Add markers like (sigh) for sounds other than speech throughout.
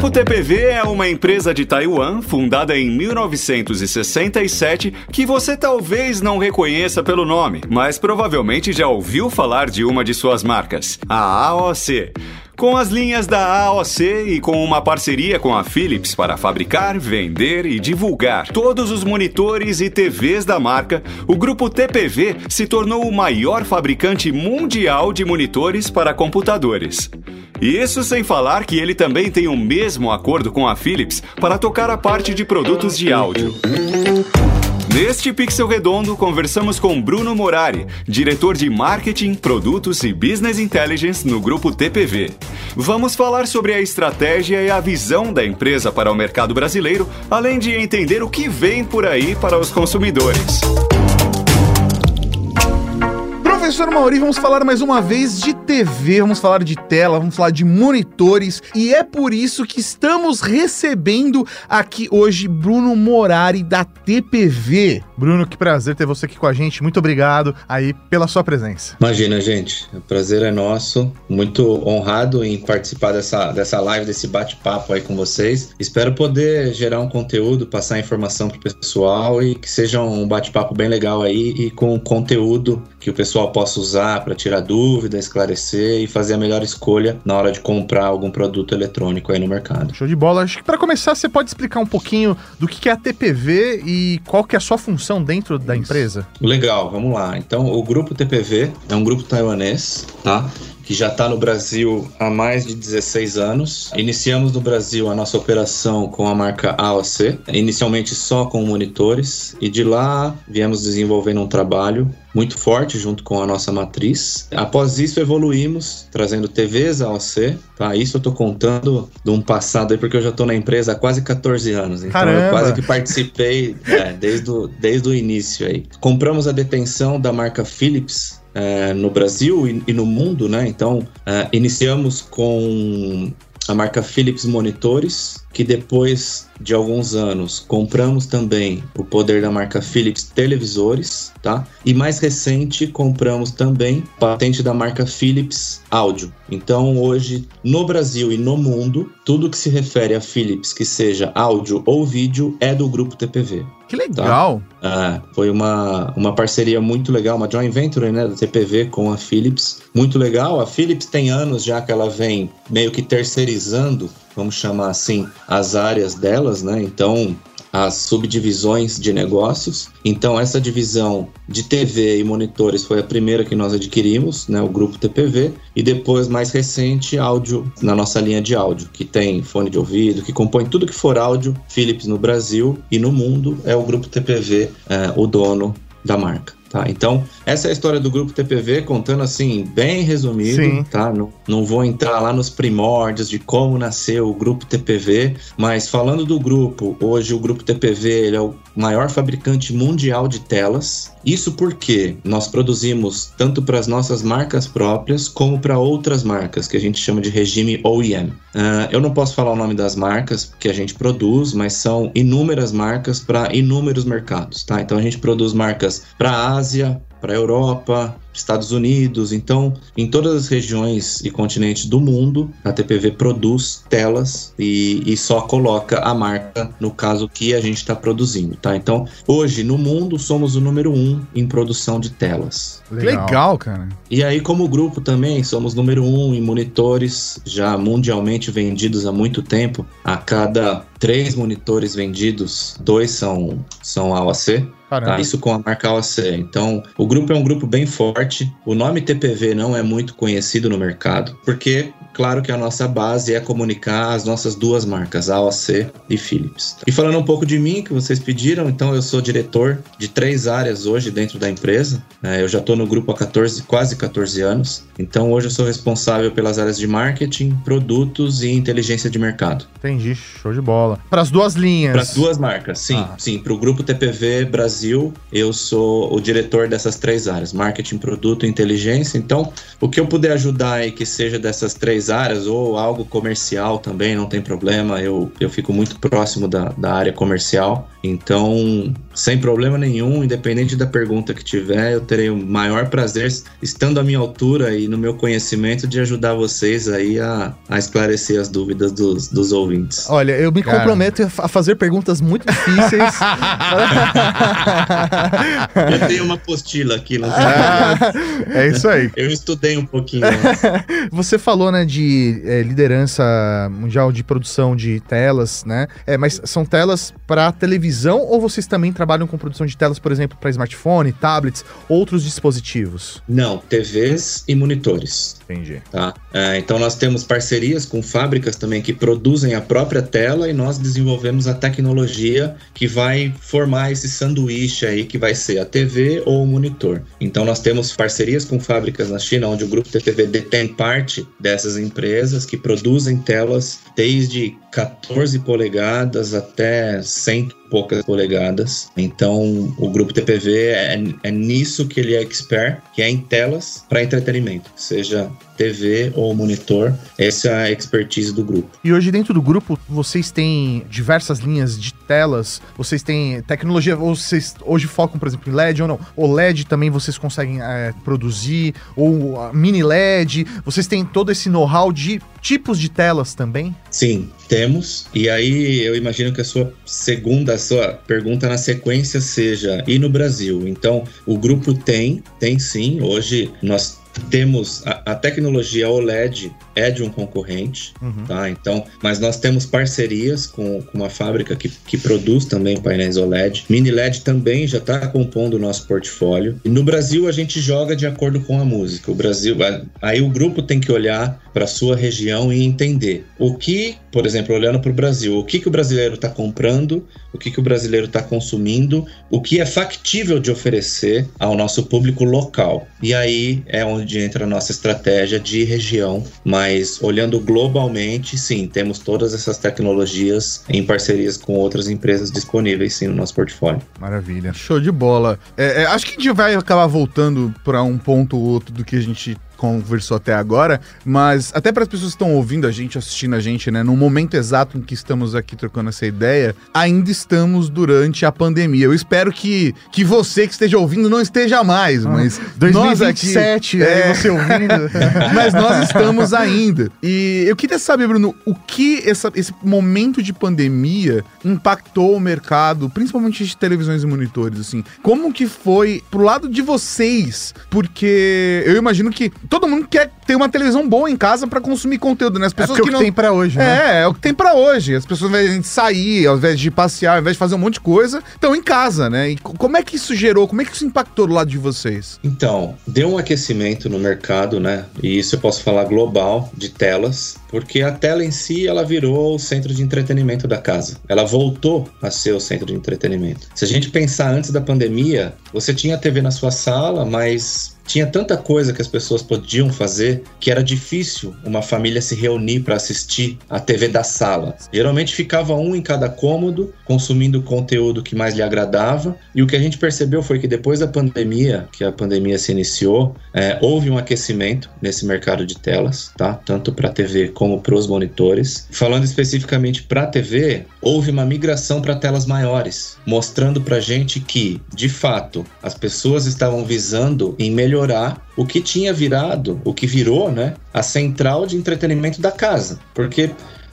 Grupo TPV é uma empresa de Taiwan fundada em 1967 que você talvez não reconheça pelo nome, mas provavelmente já ouviu falar de uma de suas marcas, a AOC. Com as linhas da AOC e com uma parceria com a Philips para fabricar, vender e divulgar todos os monitores e TVs da marca, o grupo TPV se tornou o maior fabricante mundial de monitores para computadores. Isso sem falar que ele também tem o mesmo acordo com a Philips para tocar a parte de produtos de áudio. Neste Pixel Redondo, conversamos com Bruno Morari, diretor de Marketing, Produtos e Business Intelligence no Grupo TPV. Vamos falar sobre a estratégia e a visão da empresa para o mercado brasileiro, além de entender o que vem por aí para os consumidores. Professor Mauri, vamos falar mais uma vez de TV, vamos falar de tela, vamos falar de monitores e é por isso que estamos recebendo aqui hoje Bruno Morari da TPV. Bruno, que prazer ter você aqui com a gente. Muito obrigado aí pela sua presença. Imagina, gente. O prazer é nosso. Muito honrado em participar dessa, dessa live, desse bate-papo aí com vocês. Espero poder gerar um conteúdo, passar informação pro pessoal e que seja um bate-papo bem legal aí e com conteúdo que o pessoal possa usar para tirar dúvida, esclarecer e fazer a melhor escolha na hora de comprar algum produto eletrônico aí no mercado. Show de bola. Acho que para começar, você pode explicar um pouquinho do que é a TPV e qual que é a sua função dentro da empresa? Legal, vamos lá. Então, o grupo TPV é um grupo taiwanês, tá? Que já está no Brasil há mais de 16 anos. Iniciamos no Brasil a nossa operação com a marca AOC, inicialmente só com monitores, e de lá viemos desenvolvendo um trabalho muito forte junto com a nossa matriz. Após isso, evoluímos, trazendo TVs AOC, tá? Isso eu tô contando de um passado aí, porque eu já tô na empresa há quase 14 anos. Então Caramba. eu quase que participei é, desde, o, desde o início aí. Compramos a detenção da marca Philips é, no Brasil e, e, no mundo, né? Então, é, iniciamos com a marca Philips Monitores, que depois de alguns anos compramos também o poder da marca Philips Televisores, tá? E mais recente compramos também patente da marca Philips Áudio. Então hoje no Brasil e no mundo, tudo que se refere a Philips que seja áudio ou vídeo é do grupo TPV. Que legal! Tá? Ah, foi uma, uma parceria muito legal, uma joint venture né, da TPV com a Philips. Muito legal. A Philips tem anos já que ela vem meio que terceirizando vamos chamar assim, as áreas delas, né? Então, as subdivisões de negócios. Então, essa divisão de TV e monitores foi a primeira que nós adquirimos, né, o grupo TPV, e depois, mais recente, áudio na nossa linha de áudio, que tem fone de ouvido, que compõe tudo que for áudio, Philips no Brasil e no mundo, é o grupo TPV, é, o dono da marca. Tá, então, essa é a história do grupo TPV, contando assim, bem resumido, Sim. tá? Não, não vou entrar lá nos primórdios de como nasceu o grupo TPV, mas falando do grupo, hoje o grupo TPV ele é o maior fabricante mundial de telas. Isso porque nós produzimos tanto para as nossas marcas próprias como para outras marcas, que a gente chama de regime OEM. Uh, ah, eu não posso falar o nome das marcas que a gente produz, mas são inúmeras marcas para inúmeros mercados, tá? Então a gente produz marcas para a Ásia, para a Europa, Estados Unidos. Então, em todas as regiões e continentes do mundo, a TPV produz telas e, e só coloca a marca no caso que a gente está produzindo, tá? Então, hoje no mundo somos o número um em produção de telas. Legal. Legal, cara. E aí, como grupo também, somos número um em monitores, já mundialmente vendidos há muito tempo. A cada três monitores vendidos, dois são, são AOC. Tá, isso com a marca AOC. Então, o grupo é um grupo bem forte. O nome TPV não é muito conhecido no mercado, porque claro que a nossa base é comunicar as nossas duas marcas, AOC e Philips. E falando um pouco de mim, que vocês pediram, então eu sou diretor de três áreas hoje dentro da empresa. É, eu já estou no grupo há 14, quase 14 anos. Então hoje eu sou responsável pelas áreas de marketing, produtos e inteligência de mercado. Entendi, show de bola. Para as duas linhas. Para as duas marcas, sim. Ah. Sim, para o grupo TPV Brasil, eu sou o diretor dessas três áreas: marketing, produto e inteligência. Então, o que eu puder ajudar aí que seja dessas três três áreas, ou algo comercial também, não tem problema. Eu, eu fico muito próximo da, da área comercial. Então, sem problema nenhum, independente da pergunta que tiver, eu terei o maior prazer, estando à minha altura e no meu conhecimento, de ajudar vocês aí a, a esclarecer as dúvidas dos, dos ouvintes. Olha, eu me Cara. comprometo a fazer perguntas muito difíceis. (laughs) eu tenho uma apostila aqui. Ah, é isso aí. Eu estudei um pouquinho. (laughs) Você falou, né, de é, liderança mundial de produção de telas, né? É, mas são telas para televisão ou vocês também trabalham com produção de telas, por exemplo, para smartphone, tablets, outros dispositivos? Não, TVs e monitores. Entendi. Tá? É, então nós temos parcerias com fábricas também que produzem a própria tela e nós desenvolvemos a tecnologia que vai formar esse sanduíche aí que vai ser a TV ou o monitor. Então nós temos parcerias com fábricas na China, onde o grupo TTV detém parte dessas empresas que produzem telas desde 14 polegadas até 100 poucas polegadas. Então, o grupo TPV é, é nisso que ele é expert, que é em telas para entretenimento, seja TV ou monitor. Essa é a expertise do grupo. E hoje dentro do grupo vocês têm diversas linhas de telas, vocês têm tecnologia, vocês hoje focam, por exemplo, em LED ou não? O LED também vocês conseguem é, produzir, ou mini LED, vocês têm todo esse know-how de tipos de telas também? Sim, temos. E aí eu imagino que a sua segunda, a sua pergunta na sequência seja: e no Brasil? Então, o grupo tem, tem sim. Hoje nós temos a, a, tecnologia OLED é de um concorrente, uhum. tá? Então, mas nós temos parcerias com, com, uma fábrica que, que produz também painéis OLED. Mini LED também já está compondo o nosso portfólio. E no Brasil a gente joga de acordo com a música. O Brasil, aí o grupo tem que olhar para sua região e entender o que, por exemplo, olhando para o Brasil, o que, que o brasileiro está comprando, o que, que o brasileiro está consumindo, o que é factível de oferecer ao nosso público local. E aí é onde onde entra a nossa estratégia de região, mas olhando globalmente, sim, temos todas essas tecnologias em parcerias com outras empresas disponíveis, sim, no nosso portfólio. Maravilha, show de bola. É, é, acho que a gente vai acabar voltando para um ponto ou outro do que a gente conversou até agora, mas até para as pessoas que estão ouvindo a gente, assistindo a gente, né, no momento exato em que estamos aqui trocando essa ideia, ainda estamos durante a pandemia. Eu espero que, que você que esteja ouvindo não esteja mais, ah, mas 2027, nós aqui, é, você ouvindo. (laughs) mas nós estamos ainda. E eu queria saber, Bruno, o que essa, esse momento de pandemia impactou o mercado, principalmente de televisões e monitores, assim. Como que foi pro lado de vocês? Porque eu imagino que todo mundo quer ter uma televisão boa em casa para consumir conteúdo, né? As é pessoas é que, que não tem para hoje, né? É, é o que tem para hoje. As pessoas, ao invés de sair, ao invés de passear, ao invés de fazer um monte de coisa, estão em casa, né? E como é que isso gerou? Como é que isso impactou do lado de vocês? Então, deu um aquecimento no mercado, né? E isso eu posso falar global de telas, porque a tela em si ela virou o centro de entretenimento da casa. Ela voltou a ser o centro de entretenimento. Se a gente pensar antes da pandemia, você tinha a TV na sua sala, mas tinha tanta coisa que as pessoas podiam fazer que era difícil uma família se reunir para assistir a TV da sala. Geralmente ficava um em cada cômodo, consumindo o conteúdo que mais lhe agradava. E o que a gente percebeu foi que depois da pandemia, que a pandemia se iniciou, é, houve um aquecimento nesse mercado de telas, tá? Tanto para TV como para os monitores. Falando especificamente para TV, houve uma migração para telas maiores, mostrando para gente que, de fato, as pessoas estavam visando em melhorar o que tinha virado, o que virou, né, a central de entretenimento da casa. Porque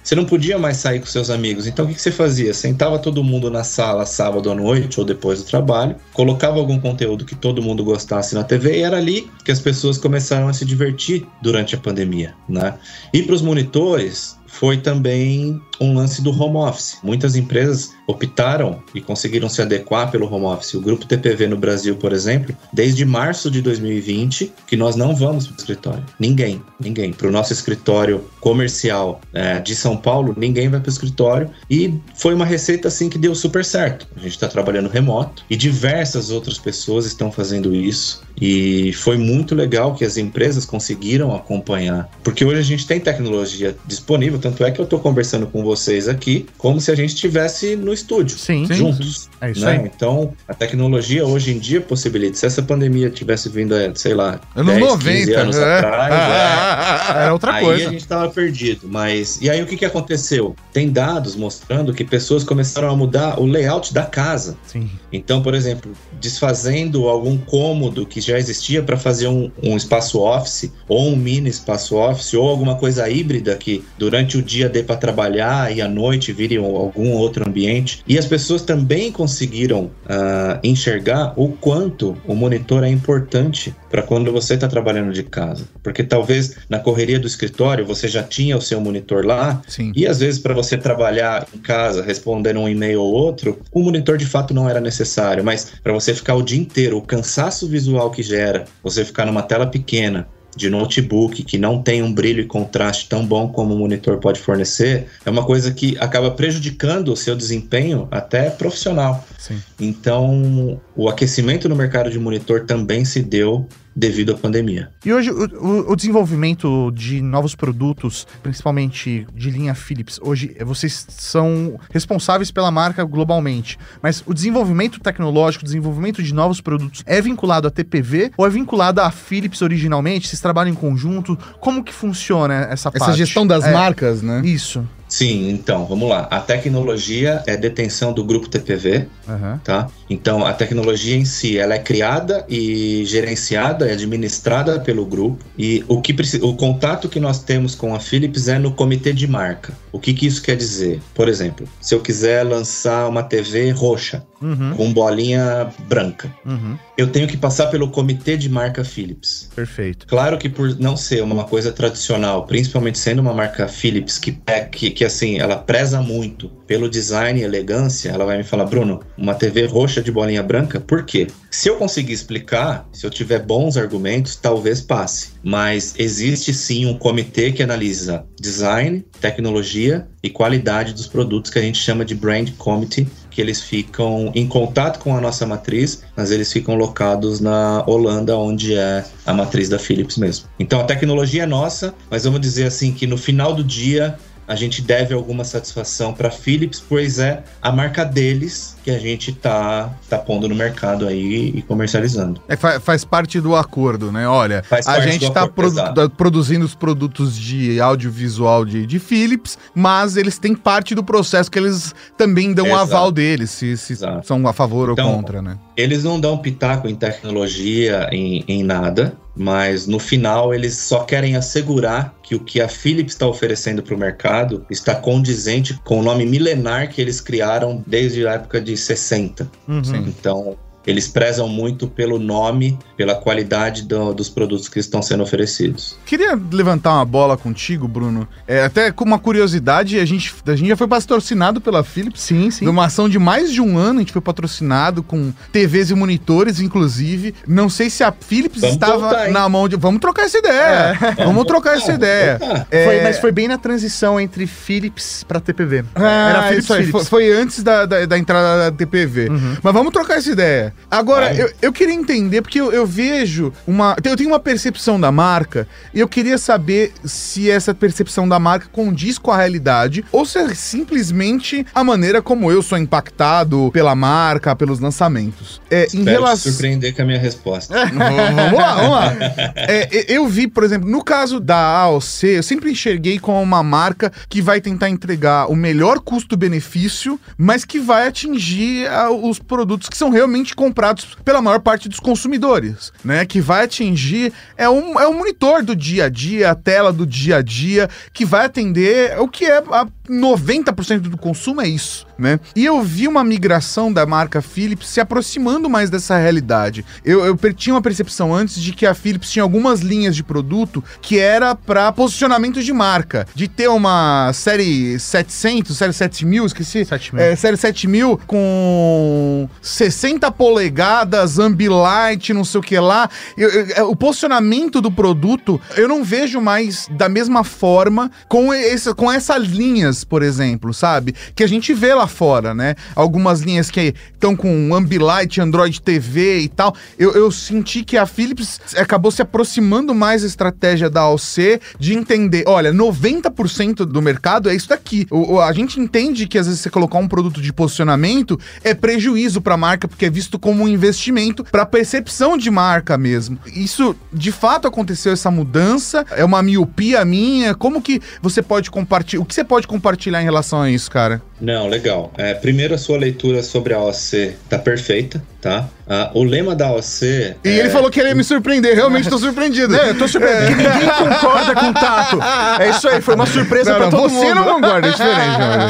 você não podia mais sair com seus amigos. Então o que você fazia? Sentava todo mundo na sala sábado à noite ou depois do trabalho, colocava algum conteúdo que todo mundo gostasse na TV e era ali que as pessoas começaram a se divertir durante a pandemia, né? E para os monitores foi também um lance do home office. Muitas empresas optaram e conseguiram se adequar pelo home office. O grupo TPV no Brasil, por exemplo, desde março de 2020, que nós não vamos para o escritório. Ninguém, ninguém. Para o nosso escritório comercial é, de São Paulo, ninguém vai para o escritório. E foi uma receita assim que deu super certo. A gente está trabalhando remoto e diversas outras pessoas estão fazendo isso. E foi muito legal que as empresas conseguiram acompanhar, porque hoje a gente tem tecnologia disponível Tanto é que eu tô conversando com vocês aqui como se a gente estivesse no estúdio. Sim, juntos. sim. É isso né? aí. Então, a tecnologia hoje em dia possibilita. Se essa pandemia tivesse vindo, é, sei lá, Ano 10, 90, 15 anos é. atrás, é, (laughs) Era outra aí coisa. a gente tava perdido. Mas e aí o que que aconteceu? Tem dados mostrando que pessoas começaram a mudar o layout da casa. Sim. Então, por exemplo, desfazendo algum cômodo que já existia para fazer um, um espaço office ou um mini espaço office ou alguma coisa híbrida que durante o dia dê para trabalhar e à noite vire um- algum outro ambiente. E as pessoas também conseguiram ah, enxergar o quanto o monitor é importante para quando você está trabalhando de casa, porque talvez na correria do escritório você já tinha o seu monitor lá Sim. e às vezes, para você trabalhar em casa, respondendo um e-mail ou outro, o monitor de fato não era necessário. Mas para você ficar o dia inteiro, o cansaço visual que gera, você ficar numa tela pequena de notebook que não tem um brilho e contraste tão bom como o monitor pode fornecer, é uma coisa que acaba prejudicando o seu desempenho até profissional. Sim. Então, o aquecimento no mercado de monitor também se deu devido à pandemia. E hoje o, o- desenvolvimento de novos produtos, principalmente de linha Philips, hoje eh, vocês são responsáveis pela marca globalmente. Mas o desenvolvimento tecnológico, o desenvolvimento de novos produtos é vinculado à TPV ou é vinculado à Philips originalmente? Vocês trabalham em conjunto? Como que funciona essa, Essa parte? gestão das É, marcas, né? Isso. Sim, então, vamos lá. A tecnologia é detenção do grupo TPV, Aham. tá? Então, a tecnologia em si, ela é criada e gerenciada, é administrada pelo grupo. E o que o contato que nós temos com a Philips é no comitê de marca. O que, que isso quer dizer? Por exemplo, se eu quiser lançar uma TV roxa Uhum. com bolinha branca, Uhum. eu tenho que passar pelo comitê de marca Philips. Perfeito. Claro que por não ser uma coisa tradicional, principalmente sendo uma marca Philips que, é- que, que assim, ela preza muito pelo design e elegância, ela vai me falar, Bruno, uma TV roxa de bolinha branca, por quê? Se eu conseguir explicar, se eu tiver bons argumentos, talvez passe. Mas existe sim um comitê que analisa design, tecnologia e qualidade dos produtos que a gente chama de brand committee, que eles ficam em contato com a nossa matriz, mas eles ficam locados na Holanda, onde é a matriz da Philips mesmo. Então a tecnologia é nossa, mas vamos dizer assim que no final do dia a gente deve alguma satisfação para Philips, pois é a marca deles que a gente tá, tá pondo no mercado aí e comercializando. É, fa- faz parte do acordo, né? Olha, Faz a gente tá acordo, produ- da- produzindo os produtos de audiovisual de, de Philips, mas eles têm parte do processo que eles também dão o aval deles, se, se são a favor Então, ou contra, né? Eles não dão pitaco em tecnologia, em, em nada, mas no final eles só querem assegurar que o que a Philips está oferecendo para o mercado está condizente com o nome milenar que eles criaram desde a época de 60. Uhum. Então, eles prezam muito pelo nome, pela qualidade do- dos produtos que estão sendo oferecidos. Queria levantar uma bola contigo, Bruno. É, até com uma curiosidade, a gente, a gente já foi patrocinado pela Philips. Sim, sim. Numa ação de mais de um ano, a gente foi patrocinado com TVs e monitores, inclusive. Não sei se a Philips Vamos estava voltar, na mão de. Vamos trocar essa ideia. Vamos trocar essa ideia. É, Foi- mas foi bem na transição entre Philips para TPV. Ah, Era Philips isso aí, Philips. Foi, foi antes da, da, da entrada da TPV. Uhum. Mas vamos trocar essa ideia. Agora, eu, eu queria entender, porque eu, eu vejo uma. Eu tenho uma percepção da marca, e eu queria saber se essa percepção da marca condiz com a realidade, ou se é simplesmente a maneira como eu sou impactado pela marca, pelos lançamentos. É, em Espero relação. surpreender com a minha resposta. vamos lá, vamos lá. É, eu vi, por exemplo, no caso da AOC, eu sempre enxerguei como uma marca que vai tentar entregar o melhor custo-benefício, mas que vai atingir ah, os produtos que são realmente comprados pela maior parte dos consumidores, né? Que vai atingir é um, é um monitor do dia a dia, a tela do dia a dia, que vai atender o que é a 90% do consumo é isso, né? E eu vi uma migração da marca Philips se aproximando mais dessa realidade. Eu, eu tinha uma percepção antes de que a Philips tinha algumas linhas de produto que era para posicionamento de marca, de ter uma série 700, série 7000, esqueci, 7000. É, série 7000 com 60 polegadas, Ambilight, não sei o que lá. Eu, eu, é, o posicionamento do produto, eu não vejo mais da mesma forma com, esse, com essas linhas, por exemplo, sabe? Que a gente vê lá fora, né? Algumas linhas que estão com Ambilight, Android TV e tal. Eu, eu senti que a Philips acabou se aproximando mais da estratégia da AOC de entender, olha, 90% do mercado é isso daqui. O, a gente entende que às vezes você colocar um produto de posicionamento é prejuízo para a marca porque é visto como um investimento para percepção de marca mesmo. Isso de fato aconteceu essa mudança? É uma miopia minha? Como que você pode compartilhar? O que você pode compartilhar em relação a isso, cara? Não, legal. É, primeiro, a sua leitura sobre a OC tá perfeita, tá? Ah, o lema da OC. E é... ele falou que ele ia me surpreender, realmente tô surpreendido. É, eu tô surpreendido. É. Ninguém concorda com o Tato. É isso aí, foi uma surpresa não, pra não, todo você mundo. não concorda, é diferente, mano.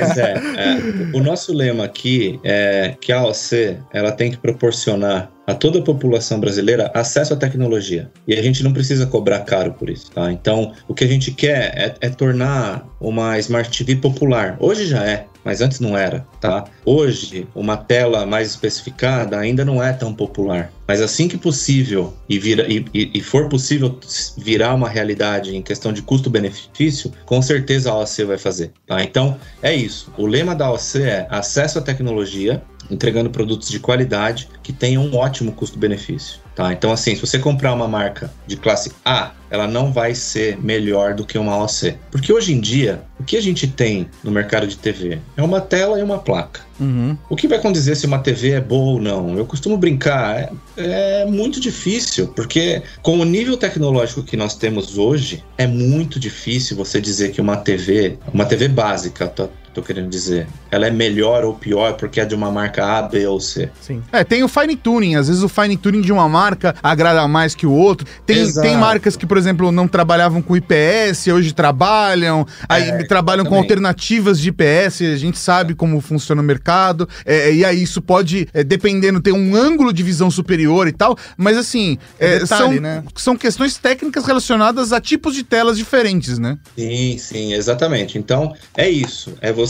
mas é, é, o nosso lema aqui é que a OC ela tem que proporcionar a toda a população brasileira acesso à tecnologia. E a gente não precisa cobrar caro por isso, tá? Então, o que a gente quer é, é tornar uma Smart TV popular. Hoje já é, mas antes não era, tá? Hoje, uma tela mais especificada ainda não é tão popular. Mas assim que possível e, vira, e, e, for possível virar uma realidade em questão de custo-benefício, com certeza a OC vai fazer. Tá? Então, é isso. O lema da OC é acesso à tecnologia, entregando produtos de qualidade que tenham um ótimo custo-benefício. Tá? Então, assim, se você comprar uma marca de classe A, ela não vai ser melhor do que uma OC. Porque hoje em dia, o que a gente tem no mercado de TV é uma tela e uma placa. Uhum. O que vai acontecer se uma TV é boa ou não? Eu costumo brincar, é, é, muito difícil, porque com o nível tecnológico que nós temos hoje, é muito difícil você dizer que uma TV, uma TV básica, tô, querendo dizer, ela é melhor ou pior porque é de uma marca A, B ou C. Sim. É, tem o fine tuning, às vezes o fine tuning de uma marca agrada mais que o outro. Tem, tem marcas que, por exemplo, não trabalhavam com IPS, hoje trabalham, aí é, trabalham com alternativas de IPS, a gente sabe como funciona o mercado, é, e aí isso pode, é, dependendo, ter um ângulo de visão superior e tal, mas assim, é, Detalhe, são, né? são questões técnicas relacionadas a tipos de telas diferentes, né? Sim, sim, exatamente. Então, é isso, é você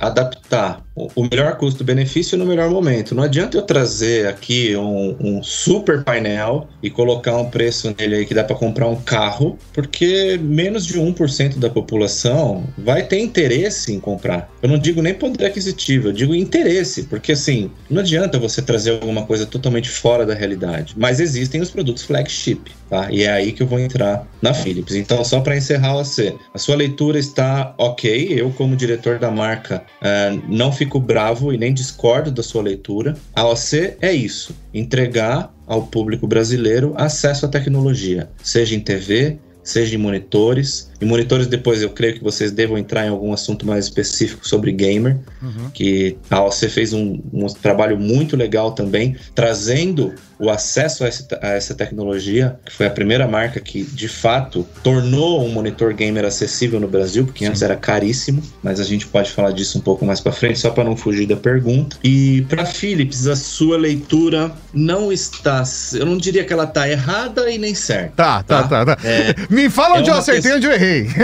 adaptar o melhor custo-benefício no melhor momento. Não adianta eu trazer aqui um, um, super painel e colocar um preço nele aí que dá para comprar um carro, porque menos de 1% da população vai ter interesse em comprar. Eu não digo nem poder aquisitivo, eu digo interesse, porque assim, não adianta você trazer alguma coisa totalmente fora da realidade. Mas existem os produtos flagship, tá? E é aí que eu vou entrar na Philips. Então, só para encerrar você, a sua leitura está ok. Eu, como diretor da marca, uh, não fico fico bravo e nem discordo da sua leitura. A OC é isso: entregar ao público brasileiro acesso à tecnologia, seja em TV, seja em monitores. E monitores, depois eu creio que vocês devam entrar em algum assunto mais específico sobre gamer, uhum. que a OC fez um, um, trabalho muito legal também, trazendo o acesso a, esse, a, essa tecnologia, que foi a primeira marca que de fato tornou um monitor gamer acessível no Brasil, porque Sim. antes era caríssimo, mas a gente pode falar disso um pouco mais para frente, só para não fugir da pergunta. E para Philips, a sua leitura não está, eu não diria que ela está errada e nem certa. Tá, tá, tá, tá. tá. É, Me fala é onde eu acertei e onde eu errei. (laughs)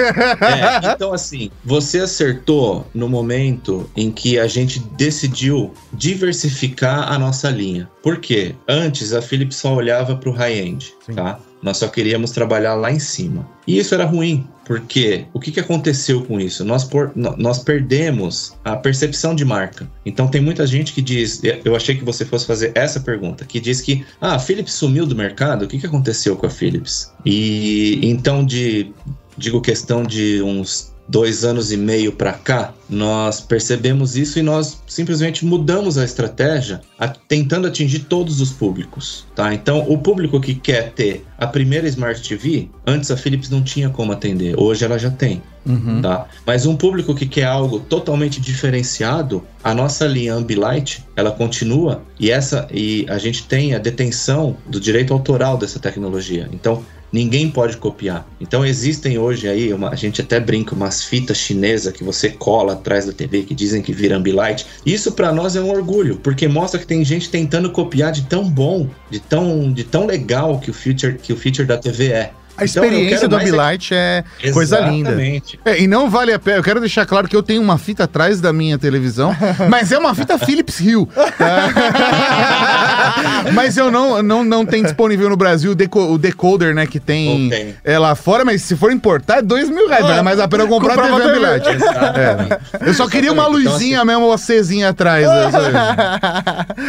É, então assim, você acertou no momento em que a gente decidiu diversificar a nossa linha. Por quê? Antes a Philips só olhava para o high-end, tá? Nós só queríamos trabalhar lá em cima. E isso era ruim, porque o que, que aconteceu com isso? Nós, por, nós perdemos a percepção de marca. Então tem muita gente que diz, eu achei que você fosse fazer essa pergunta, que diz que ah, a Philips sumiu do mercado, o que, que aconteceu com a Philips? E então de digo questão de uns dois anos e meio para cá, nós percebemos isso e nós simplesmente mudamos a estratégia, a, tentando atingir todos os públicos, tá? Então, o público que quer ter a primeira Smart TV, antes a Philips não tinha como atender, hoje ela já tem. Uhum. Tá? Mas um público que quer algo totalmente diferenciado, a nossa linha Ambilight, ela continua e essa e a gente tem a detenção do direito autoral dessa tecnologia. Então, ninguém pode copiar. Então existem hoje aí, uma, a gente até brinca, umas fitas chinesas que você cola atrás da TV que dizem que vira Ambilight. Isso para nós é um orgulho, porque mostra que tem gente tentando copiar de tão bom, de tão, de tão legal que o feature, que o feature da TV é. A experiência do Ambilight é coisa linda. É, e não vale a pena. Eu quero deixar claro que eu tenho uma fita atrás da minha televisão, (laughs) mas é uma fita Philips Hue. (laughs) mas eu não, não, não tenho disponível no Brasil o, deco, o decoder, né, que tem okay. é, lá fora, mas se for importar é dois mil reais. Ah, mas a pena comprar a TV Ambilight. É. Eu só queria uma então, luzinha então, assim, mesmo, uma Czinha atrás.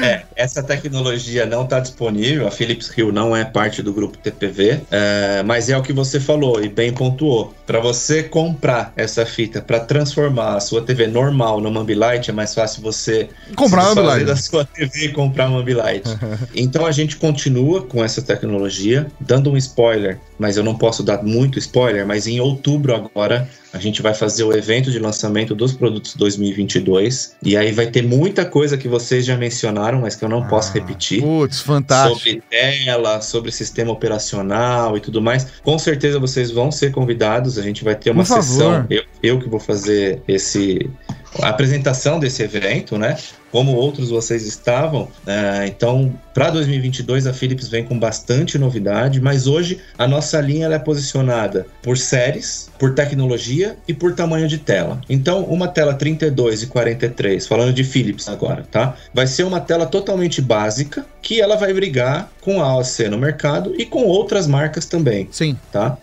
é, essa tecnologia não está disponível. A Philips Hue não é parte do grupo TPV, é, mas é o que você falou e bem pontuou. Para você comprar essa fita para transformar a sua TV normal numa Ambilight, é mais fácil você comprar uma Ambilight da sua TV e comprar uma Ambilight. (laughs) então a gente continua com essa tecnologia, dando um spoiler, mas eu não posso dar muito spoiler, mas em outubro agora a gente vai fazer o evento de lançamento dos produtos 2022 e aí vai ter muita coisa que vocês já mencionaram, mas que eu não ah, posso repetir. Putz, fantástico. Sobre tela, sobre sistema operacional e tudo mais. Com certeza vocês vão ser convidados. A gente vai ter uma sessão. Eu, eu que vou fazer esse a apresentação desse evento, né? Como outros vocês estavam. É, então, para 2022, a Philips vem com bastante novidade, mas hoje a nossa linha é posicionada por séries, por tecnologia e por tamanho de tela. Então, uma tela 32 e 43, falando de Philips agora, tá? Vai ser uma tela totalmente básica que ela vai brigar com a AOC no mercado e com outras marcas também. Sim. Tá?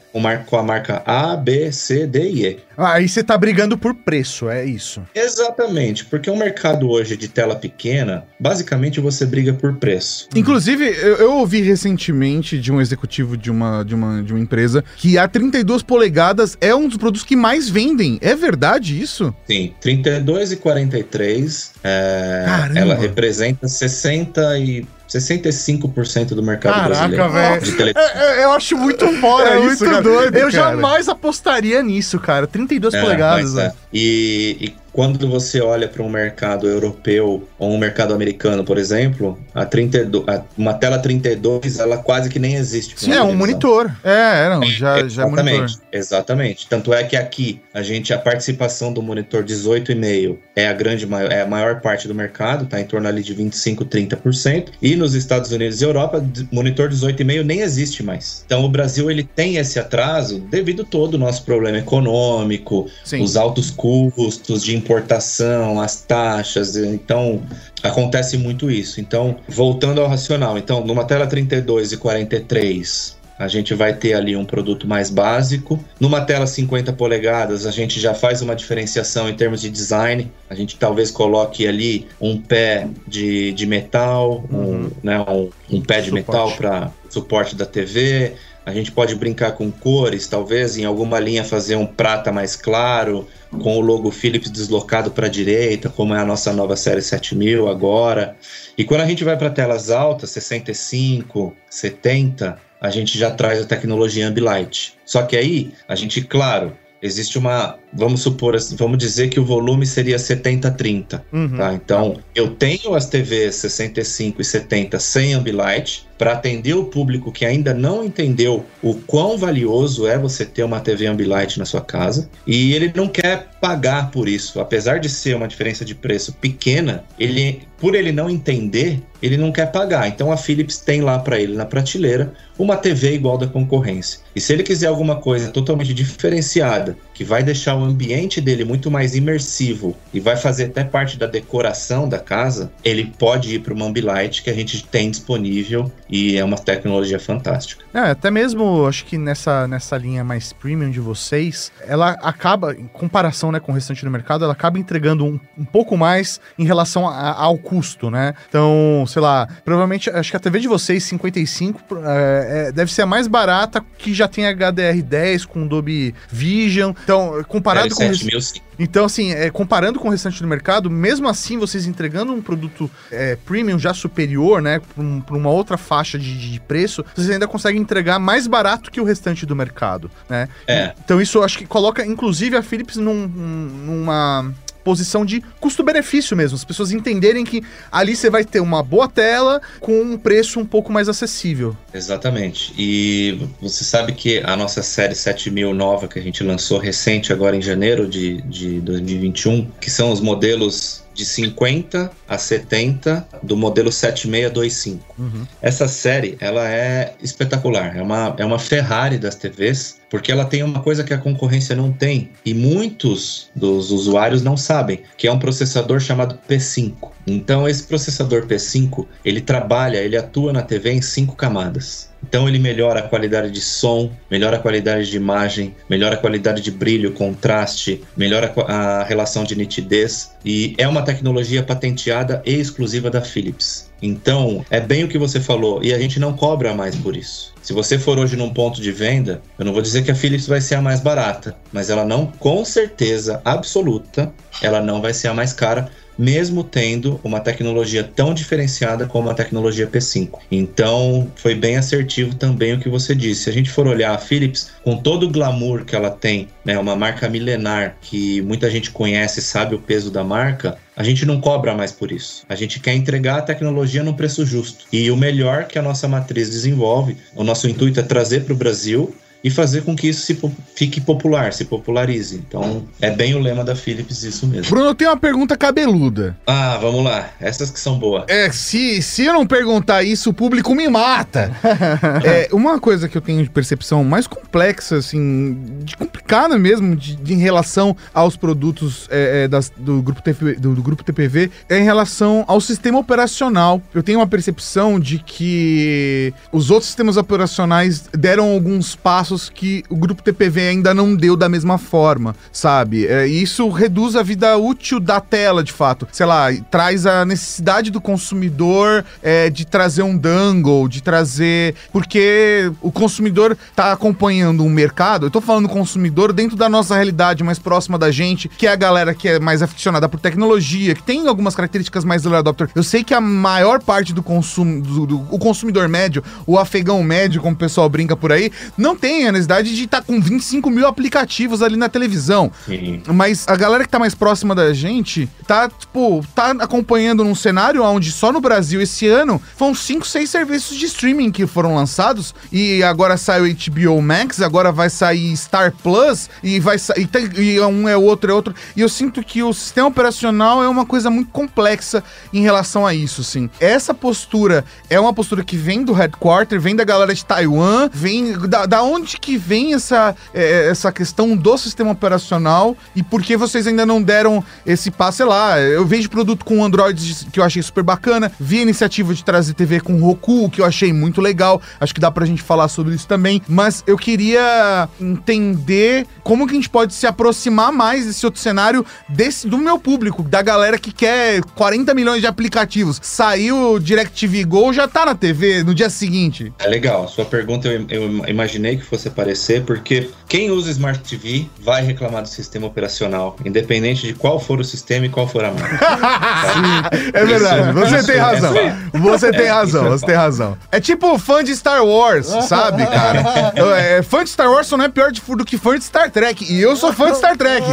Com a marca A, B, C, D e E. Ah, aí você tá brigando por preço, é isso. Exatamente, porque o mercado hoje de tela pequena, basicamente você briga por preço. Inclusive, eu, eu ouvi recentemente de um executivo de uma, de, uma, de uma empresa que a 32 polegadas é um dos produtos que mais vendem. É verdade isso? Sim, 32 e 43, é, ela representa 60 e 65% do mercado Caraca, brasileiro. Velho. É, é, eu acho muito (laughs) fora é isso, muito cara. doido. Eu cara. jamais apostaria nisso, cara. 32 é, polegadas. É. E, e, quando você olha para um mercado europeu ou um mercado americano, por exemplo, a 32, a, uma tela 32, ela quase que nem existe. Sim, é um monitor. É, não, já, é, já é monitor. Exatamente. Tanto é que aqui a gente a participação do monitor 18,5 é a grande é a maior parte do mercado, tá em torno ali de 25, 30%, e nos Estados Unidos e Europa, monitor 18,5 nem existe mais. Então o Brasil ele tem esse atraso devido todo o nosso problema econômico, Sim. os altos custos de importação, as taxas, então acontece muito isso. Então, voltando ao racional, então numa tela 32 e 43, a gente vai ter ali um produto mais básico. Numa tela 50 polegadas, a gente já faz uma diferenciação em termos de design. A gente talvez coloque ali um pé de, de metal, uhum. um, né, um, um pé de suporte. metal para suporte da TV. A gente pode brincar com cores, talvez em alguma linha fazer um prata mais claro, com o logo Philips deslocado para a direita, como é a nossa nova série 7000 agora. E quando a gente vai para telas altas, 65, 70, a gente já traz a tecnologia Ambilight. Só que aí, a gente, claro, existe uma, vamos supor, assim, vamos dizer que o volume seria 70-30, uhum. tá? Então, eu tenho as TVs 65 e 70 sem Ambilight, para atender o público que ainda não entendeu o quão valioso é você ter uma TV Ambilight na sua casa e ele não quer pagar por isso, apesar de ser uma diferença de preço pequena, ele por ele não entender, ele não quer pagar. Então a Philips tem lá para ele na prateleira uma TV igual da concorrência. E se ele quiser alguma coisa totalmente diferenciada, que vai deixar o ambiente dele muito mais imersivo e vai fazer até parte da decoração da casa, ele pode ir para uma Ambilight que a gente tem disponível e é uma tecnologia fantástica. É, até mesmo, acho que nessa, nessa linha mais premium de vocês, ela acaba, em comparação né, com o restante do mercado, ela acaba entregando um, um pouco mais em relação a, ao custo, né? Então, sei lá, provavelmente, acho que a TV de vocês, 55, é, é, deve ser a mais barata que já tem HDR10 com Dolby Vision. Então, comparado com... 7 mil. Então, assim, é, comparando com o restante do mercado, mesmo assim, vocês entregando um produto é, premium já superior, né, para um, uma outra faixa de, de, preço, vocês ainda conseguem entregar mais barato que o restante do mercado, né? É. Então, isso eu acho que coloca, inclusive, a Philips num, numa posição de custo-benefício mesmo. As pessoas entenderem que ali você vai ter uma boa tela com um preço um pouco mais acessível. Exatamente. E você sabe que a nossa série 7000 nova que a gente lançou recente agora em janeiro de, de 2021, que são os modelos de 50 a 70 do modelo 7625. Uhum. Essa série, ela é espetacular, é uma, é uma Ferrari das TVs, porque ela tem uma coisa que a concorrência não tem e muitos dos usuários não sabem, que é um processador chamado P5. Então esse processador P5, ele trabalha, ele atua na TV em cinco camadas. Então ele melhora a qualidade de som, melhora a qualidade de imagem, melhora a qualidade de brilho, contraste, melhora a relação de nitidez e é uma tecnologia patenteada e exclusiva da Philips. Então, é bem o que você falou, e a gente não cobra mais por isso. Se você for hoje num ponto de venda, eu não vou dizer que a Philips vai ser a mais barata, mas ela não, com certeza absoluta, ela não vai ser a mais cara, mesmo tendo uma tecnologia tão diferenciada como a tecnologia P5. Então, foi bem assertivo também o que você disse. Se a gente for olhar a Philips, com todo o glamour que ela tem, né, uma marca milenar que muita gente conhece sabe o peso da marca, a gente não cobra mais por isso. A gente quer entregar a tecnologia no preço justo. E o melhor que a nossa matriz desenvolve, o nosso intuito é trazer para o Brasil e fazer com que isso se fique popular, se popularize. Então, é bem o lema da Philips isso mesmo. Bruno, eu tenho uma pergunta cabeluda. Ah, vamos lá. Essas que são boas. É, se, se eu não perguntar isso, o público me mata. (laughs) é, uma coisa que eu tenho de percepção mais complexa, assim, de complicada mesmo, de, de em relação aos produtos é, é, das, do, grupo do, do grupo TPV, é em relação ao sistema operacional. Eu tenho uma percepção de que os outros sistemas operacionais deram alguns passos passos que o grupo TPV ainda não deu da mesma forma, sabe? É, isso reduz a vida útil da tela, de fato. Sei lá, traz a necessidade do consumidor é, de trazer um dangle, de trazer. Porque o consumidor tá acompanhando um mercado. Eu tô falando consumidor dentro da nossa realidade mais próxima da gente, que é a galera que é mais aficionada por tecnologia, que tem algumas características mais early adopter. Eu sei que a maior parte do consumo, do, do o consumidor médio, o afegão médio, como o pessoal brinca por aí, não tem tem a necessidade de estar tá com 25 mil aplicativos ali na televisão. Sim. Mas a galera que tá mais próxima da gente tá, tipo, tá acompanhando num cenário onde só no Brasil esse ano foram 5, 6 serviços de streaming que foram lançados e agora saiu HBO Max, agora vai sair Star Plus e vai sair. E um é outro, é outro. E eu sinto que o sistema operacional é uma coisa muito complexa em relação a isso, assim. Essa postura é uma postura que vem do headquarter, vem da galera de Taiwan, vem da, da onde onde que vem essa, é, essa questão do sistema operacional e por que vocês ainda não deram esse passo, sei lá, eu vejo produto com Android que eu achei super bacana, vi a iniciativa de trazer TV com Roku, que eu achei muito legal, acho que dá pra gente falar sobre isso também, mas eu queria entender como que a gente pode se aproximar mais desse outro cenário desse, do meu público, da galera que quer 40 milhões de aplicativos. Saiu o DirecTV Go, já tá na TV no dia seguinte. É legal, sua pergunta eu, eu imaginei que fosse aparecer, porque quem usa Smart TV vai reclamar do sistema operacional, independente de qual for o sistema e qual for a marca. (laughs) É verdade. Isso, você isso tem razão. É você tem é, razão, você tem razão. É tipo fã de Star Wars, sabe, cara? (laughs) É, fã de Star Wars só não é pior de, do que fã de Star Trek. E eu sou fã de Star Trek.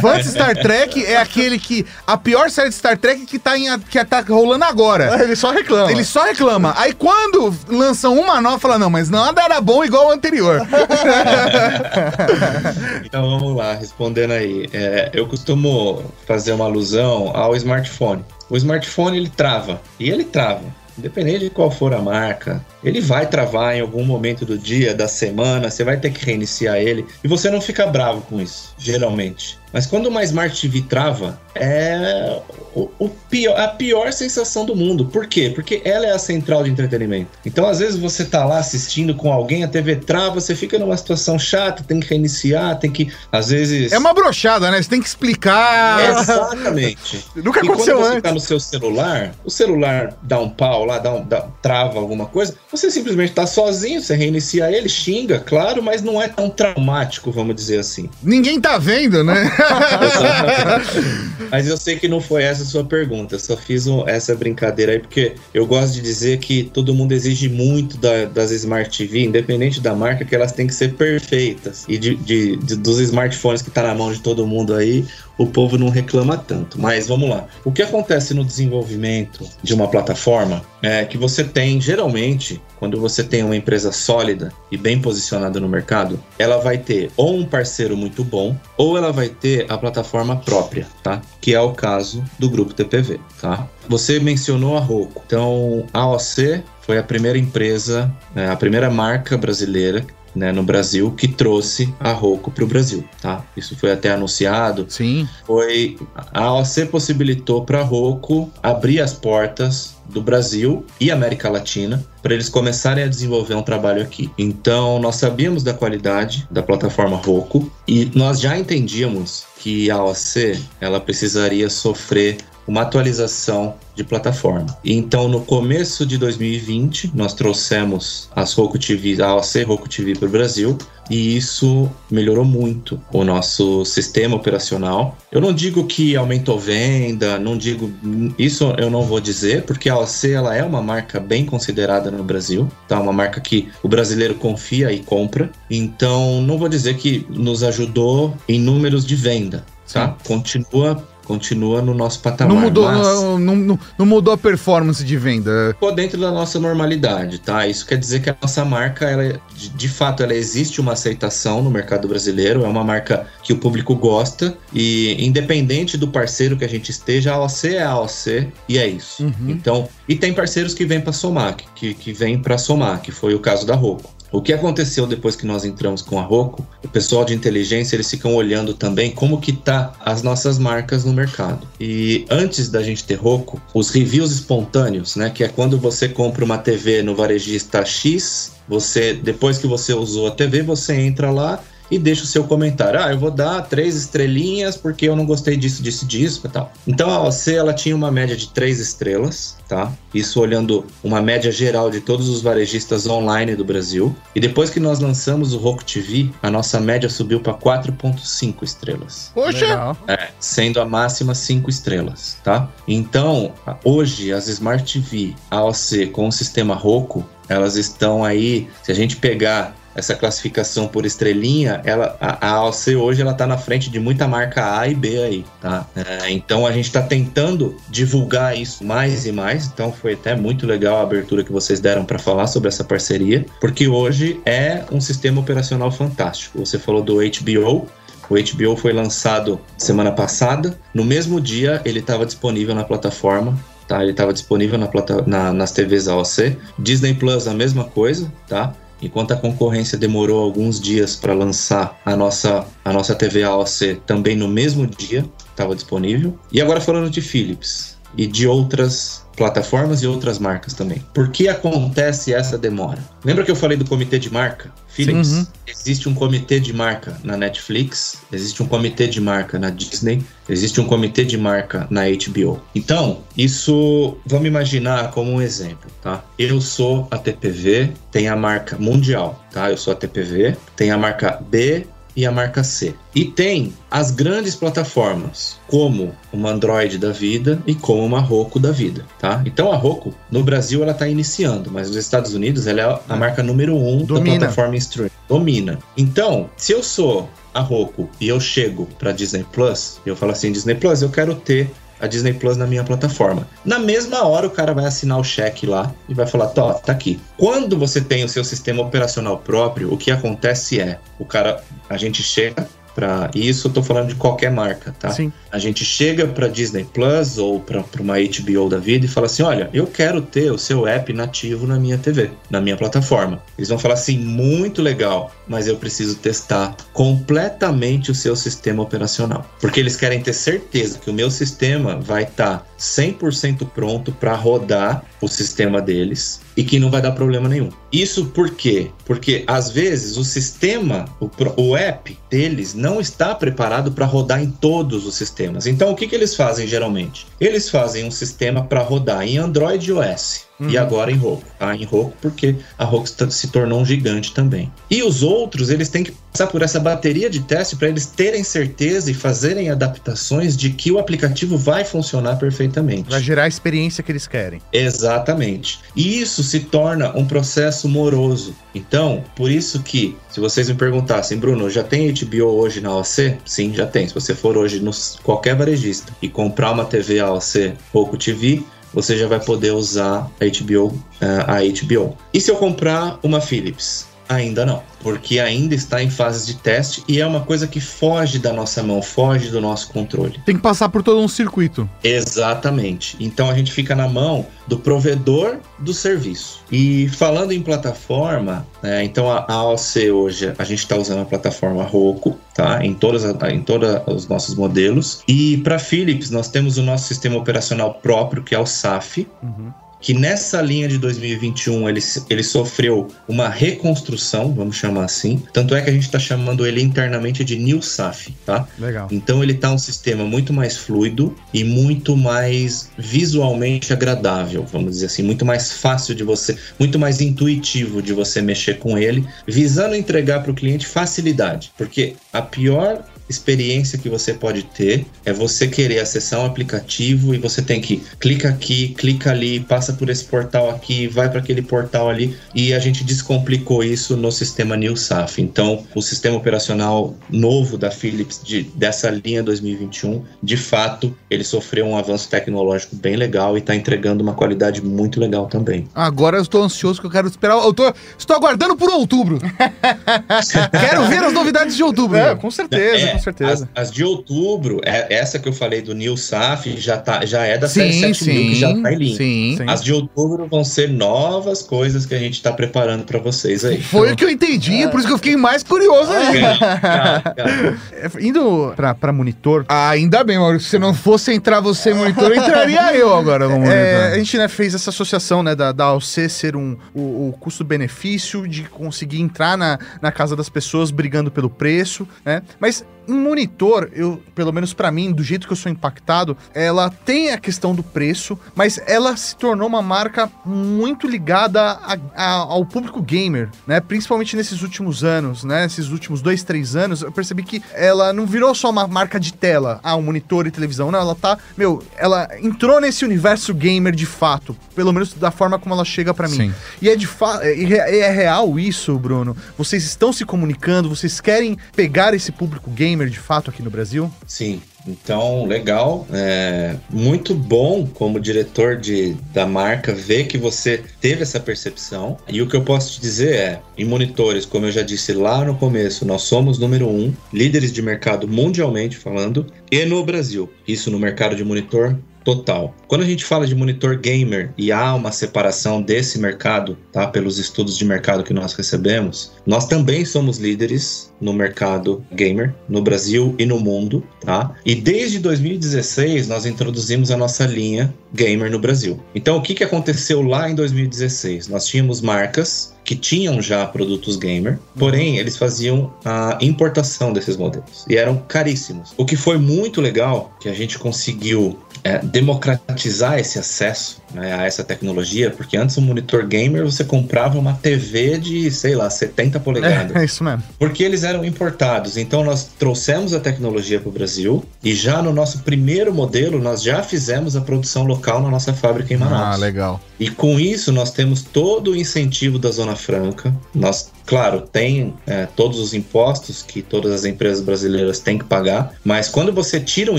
Fã de Star Trek é aquele que. A pior série de Star Trek que tá, em, que tá rolando agora. (laughs) Ele só reclama. Ele só reclama. Aí quando lançam uma nova, fala: não, mas nada era bom igual o anterior (laughs) então vamos lá, respondendo aí. É, eu costumo fazer uma alusão ao smartphone. O smartphone ele trava, e ele trava. Independente de qual for a marca, ele vai travar em algum momento do dia, da semana, você vai ter que reiniciar ele e você não fica bravo com isso, geralmente. Mas quando uma Smart TV trava, é o, o pior, a pior sensação do mundo. Por quê? Porque ela é a central de entretenimento. Então, às vezes, você tá lá assistindo com alguém, a TV trava, você fica numa situação chata, tem que reiniciar, tem que. Às vezes. É uma brochada, né? Você tem que explicar. Exatamente. (laughs) Nunca e aconteceu quando você antes. tá no seu celular, o celular dá um pau lá, dá um, dá, trava alguma coisa, você simplesmente tá sozinho, você reinicia ele, xinga, claro, mas não é tão traumático, vamos dizer assim. Ninguém tá vendo, né? (laughs) Mas eu sei que não foi essa a sua pergunta. Eu só fiz um, essa brincadeira aí porque eu gosto de dizer que todo mundo exige muito da, das Smart TV, independente da marca, que elas têm que ser perfeitas. E de, de, de dos smartphones que tá na mão de todo mundo aí, o povo não reclama tanto. Mas vamos lá. O que acontece no desenvolvimento de uma plataforma é que você tem, geralmente, quando você tem uma empresa sólida e bem posicionada no mercado, ela vai ter ou um parceiro muito bom, ou ela vai ter a plataforma própria, tá? Que é o caso do grupo TPV, tá? Você mencionou a Roku. Então, a AOC foi a primeira empresa, né, a primeira marca brasileira né, no Brasil que trouxe a Roku para o Brasil, tá? Isso foi até anunciado. Sim. Foi a AOC possibilitou para a Roku abrir as portas do Brasil e América Latina para eles começarem a desenvolver um trabalho aqui. Então, nós sabíamos da qualidade da plataforma Roku e nós já entendíamos que a AOC ela precisaria sofrer uma atualização de plataforma. Então, no começo de 2020, nós trouxemos as Roku TV, a AOC Roku TV para o Brasil e isso melhorou muito o nosso sistema operacional. Eu não digo que aumentou venda, não digo isso eu não vou dizer, porque a AOC ela é uma marca bem considerada no Brasil, tá? Uma marca que o brasileiro confia e compra. Então, não vou dizer que nos ajudou em números de venda, tá? Continua continua no nosso patamar. Não mudou, não, não, não, mudou a performance de venda. Ficou dentro da nossa normalidade, tá? Isso quer dizer que a nossa marca, ela, de, de, fato, ela existe uma aceitação no mercado brasileiro, é uma marca que o público gosta e independente do parceiro que a gente esteja, a AOC é a AOC e é isso. Uhum. Então, e tem parceiros que vêm para somar, que, que vêm para somar, que foi o caso da Roku. O que aconteceu depois que nós entramos com a Roku? O pessoal de inteligência eles ficam olhando também como que tá as nossas marcas no mercado. E antes da gente ter Roku, os reviews espontâneos, né, que é quando você compra uma TV no varejista X, você depois que você usou a TV, você entra lá e deixa o seu comentário. Ah, eu vou dar três estrelinhas porque eu não gostei disso, disso, disso e tal. Então a OC ela tinha uma média de três estrelas, tá? Isso olhando uma média geral de todos os varejistas online do Brasil. E depois que nós lançamos o Roku TV, a nossa média subiu para 4.5 estrelas. Poxa! É, sendo a máxima 5 estrelas, tá? Então, hoje as Smart TV AOC com o sistema Roku, elas estão aí, se a gente pegar essa classificação por estrelinha, ela, a, AOC hoje ela tá na frente de muita marca A e B aí, tá? É, então a gente está tentando divulgar isso mais e mais, então foi até muito legal a abertura que vocês deram para falar sobre essa parceria, porque hoje é um sistema operacional fantástico. Você falou do HBO, o HBO foi lançado semana passada. No mesmo dia, ele estava disponível na plataforma. Tá? Ele estava disponível na plata na, nas TVs AOC. Disney Plus, a mesma coisa. Tá? Enquanto a concorrência demorou alguns dias para lançar a nossa, a nossa TV AOC também no mesmo dia, estava disponível. E agora falando de Philips e de outras plataformas e outras marcas também. Por que acontece essa demora? Lembra que eu falei do comitê de marca? Philips, uhum. existe um comitê de marca na Netflix, existe um comitê de marca na Disney, existe um comitê de marca na HBO. Então, isso vamos imaginar como um exemplo, tá? Eu sou a TPV, tem a marca mundial, tá? Eu sou a TPV, tem a marca B, e a marca C. E tem as grandes plataformas, como uma Android da vida e como uma Roku da vida, tá? Então a Roku, no Brasil, ela está iniciando, mas nos Estados Unidos ela é a marca número um Domina. da plataforma streaming. Domina. Então, se eu sou a Roku e eu chego para Disney Plus, eu falo assim, Disney Plus, eu quero ter a Disney Plus na minha plataforma. Na mesma hora, o cara vai assinar o cheque lá e vai falar: Tó, tá aqui. Quando você tem o seu sistema operacional próprio, o que acontece é: o cara, a gente chega, para isso eu tô falando de qualquer marca, tá? Sim. A gente chega para Disney Plus ou para uma HBO da vida e fala assim: "Olha, eu quero ter o seu app nativo na minha TV, na minha plataforma". Eles vão falar assim: "Muito legal, mas eu preciso testar completamente o seu sistema operacional". Porque eles querem ter certeza que o meu sistema vai estar tá 100% pronto para rodar o sistema deles e que não vai dar problema nenhum. Isso por quê? Porque às vezes o sistema, o, o app deles não está preparado para rodar em todos os sistemas. Então o que, que eles fazem geralmente? Eles fazem um sistema para rodar em Android e OS. Uhum. E agora em Roku, tá? Em Roku porque a Roku se tornou um gigante também. E os outros, eles têm que passar por essa bateria de teste para eles terem certeza e fazerem adaptações de que o aplicativo vai funcionar perfeitamente. Vai gerar a experiência que eles querem. Exatamente. E isso se torna um processo moroso. Então, por isso que, se vocês me perguntassem, Bruno, já tem HBO hoje na AOC? Sim, já tem. Se você for hoje no qualquer varejista e comprar uma TV AOC Roku TV, você já vai poder usar a HBO, eh, a HBO. E se eu comprar uma Philips? Ainda não, porque ainda está em fases de teste e é uma coisa que foge da nossa mão, foge do nosso controle. Tem que passar por todo um circuito. Exatamente. Então a gente fica na mão do provedor do serviço. E falando em plataforma, né, então a AOC hoje a gente está usando a plataforma Roku, tá? Em todas em todos os nossos modelos. E para Philips nós temos o nosso sistema operacional próprio que é o SAF. Uhum que nessa linha de 2021 ele, ele sofreu uma reconstrução, vamos chamar assim. Tanto é que a gente está chamando ele internamente de New SAF, tá? Legal. Então ele tá um sistema muito mais fluido e muito mais visualmente agradável, vamos dizer assim, muito mais fácil de você, muito mais intuitivo de você mexer com ele, visando entregar para o cliente facilidade, porque a pior experiência que você pode ter é você querer acessar um aplicativo e você tem que clica aqui, clica ali, passa por esse portal aqui, vai para aquele portal ali e a gente descomplicou isso no sistema NewSAF. Então, o sistema operacional novo da Philips de, dessa linha 2021, de fato, ele sofreu um avanço tecnológico bem legal e está entregando uma qualidade muito legal também. Agora eu estou ansioso que eu quero esperar, eu tô, estou aguardando por outubro. (laughs) quero ver as novidades de outubro. É, com certeza. É, com certeza. As, as, de outubro, é, essa que eu falei do New SAF já, tá, já é da série sim, 7000 sim, que já tá em linha. Sim. As de outubro vão ser novas coisas que a gente tá preparando para vocês aí. Foi então, o que eu entendi, é. por isso que eu fiquei mais curioso ainda. (laughs) É, Indo pra, pra monitor. Ainda bem, Maurício. Se não fosse entrar você em monitor, entraria (laughs) eu agora no monitor. É, a gente né, fez essa associação né, da, da AOC ser um, o, o custo-benefício de conseguir entrar na, na casa das pessoas brigando pelo preço, né? Mas em monitor, eu, pelo menos para mim, do jeito que eu sou impactado, ela tem a questão do preço, mas ela se tornou uma marca muito ligada a, a, ao público gamer, né? Principalmente nesses últimos anos, né? Esses últimos dois, três anos, eu percebi que ela não virou só uma marca de tela, ah, um monitor e televisão, não, ela tá, meu, ela entrou nesse universo gamer de fato, pelo menos da forma como ela chega para mim. Sim. E é de fato, é, é real isso, Bruno? Vocês estão se comunicando, vocês querem pegar esse público gamer gamer de fato aqui no Brasil? Sim. Então, legal. É muito bom como diretor de, da marca ver que você teve essa percepção. E o que eu posso te dizer é, em monitores, como eu já disse lá no começo, nós somos número um, líderes de mercado mundialmente falando, e no Brasil. Isso no mercado de monitor total. Quando a gente fala de monitor gamer e há uma separação desse mercado, tá, pelos estudos de mercado que nós recebemos, nós também somos líderes no mercado gamer no Brasil e no mundo, tá? E desde 2016 nós introduzimos a nossa linha gamer no Brasil. Então o que que aconteceu lá em 2016? Nós tínhamos marcas que tinham já produtos gamer, porém eles faziam a importação desses modelos e eram caríssimos. O que foi muito legal que a gente conseguiu é, democratizar esse acesso né, a essa tecnologia, porque antes um monitor gamer você comprava uma TV de, sei lá, 70 polegadas. É, é isso mesmo. Porque eles eram importados. Então nós trouxemos a tecnologia para o Brasil e já no nosso primeiro modelo nós já fizemos a produção local na nossa fábrica em Manaus. Ah, legal. E com isso nós temos todo o incentivo da Zona Franca. Nós, claro, tem é, todos os impostos que todas as empresas brasileiras têm que pagar, mas quando você tira o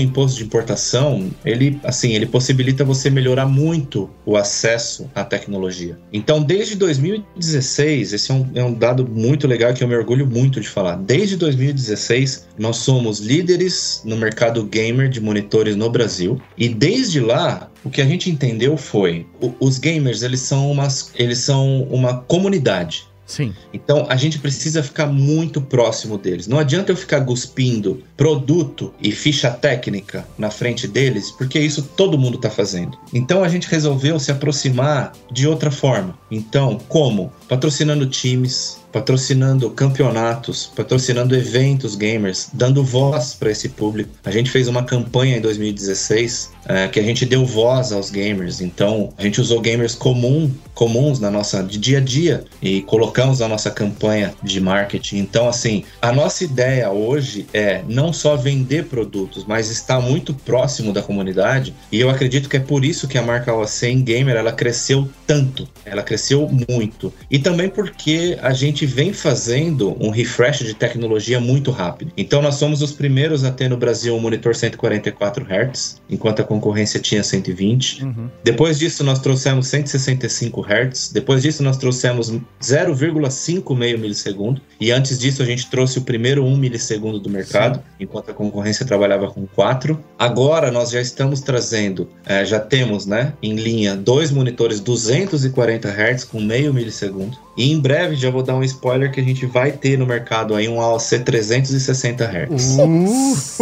imposto de importação, ele, assim, ele possibilita você melhorar muito o acesso à tecnologia. Então, desde 2016, esse é um, é um dado muito legal que eu me orgulho muito de falar. Desde 2016, nós somos líderes no mercado gamer de monitores no Brasil e desde lá o que a gente entendeu foi os gamers eles são umas, eles são uma comunidade Sim. Então a gente precisa ficar muito próximo deles. Não adianta eu ficar cuspindo produto e ficha técnica na frente deles, porque isso todo mundo está fazendo. Então a gente resolveu se aproximar de outra forma. Então, como? Patrocinando times, patrocinando campeonatos, patrocinando eventos gamers, dando voz para esse público. A gente fez uma campanha em 2016 é, que a gente deu voz aos gamers. Então, a gente usou gamers comum, comuns na nossa de dia a dia e colocamos na nossa campanha de marketing. Então, assim, a nossa ideia hoje é não só vender produtos, mas estar muito próximo da comunidade. E eu acredito que é por isso que a marca OC gamer ela cresceu tanto, ela cresceu muito. E também porque a gente vem fazendo um refresh de tecnologia muito rápido. Então, nós somos os primeiros a ter no Brasil um monitor 144 Hz, enquanto a concorrência tinha 120. Uhum. Depois disso, nós trouxemos 165 Hz. Depois disso, nós trouxemos 0,5 meio milissegundo. E antes disso, a gente trouxe o primeiro 1 milissegundo do mercado, Sim. enquanto a concorrência trabalhava com 4. Agora, nós já estamos trazendo, é, já temos, né, em linha, dois monitores 240 Hz com meio milissegundo. E em breve, já vou dar um spoiler que a gente vai ter no mercado aí um AOC 360 Hz. Uh.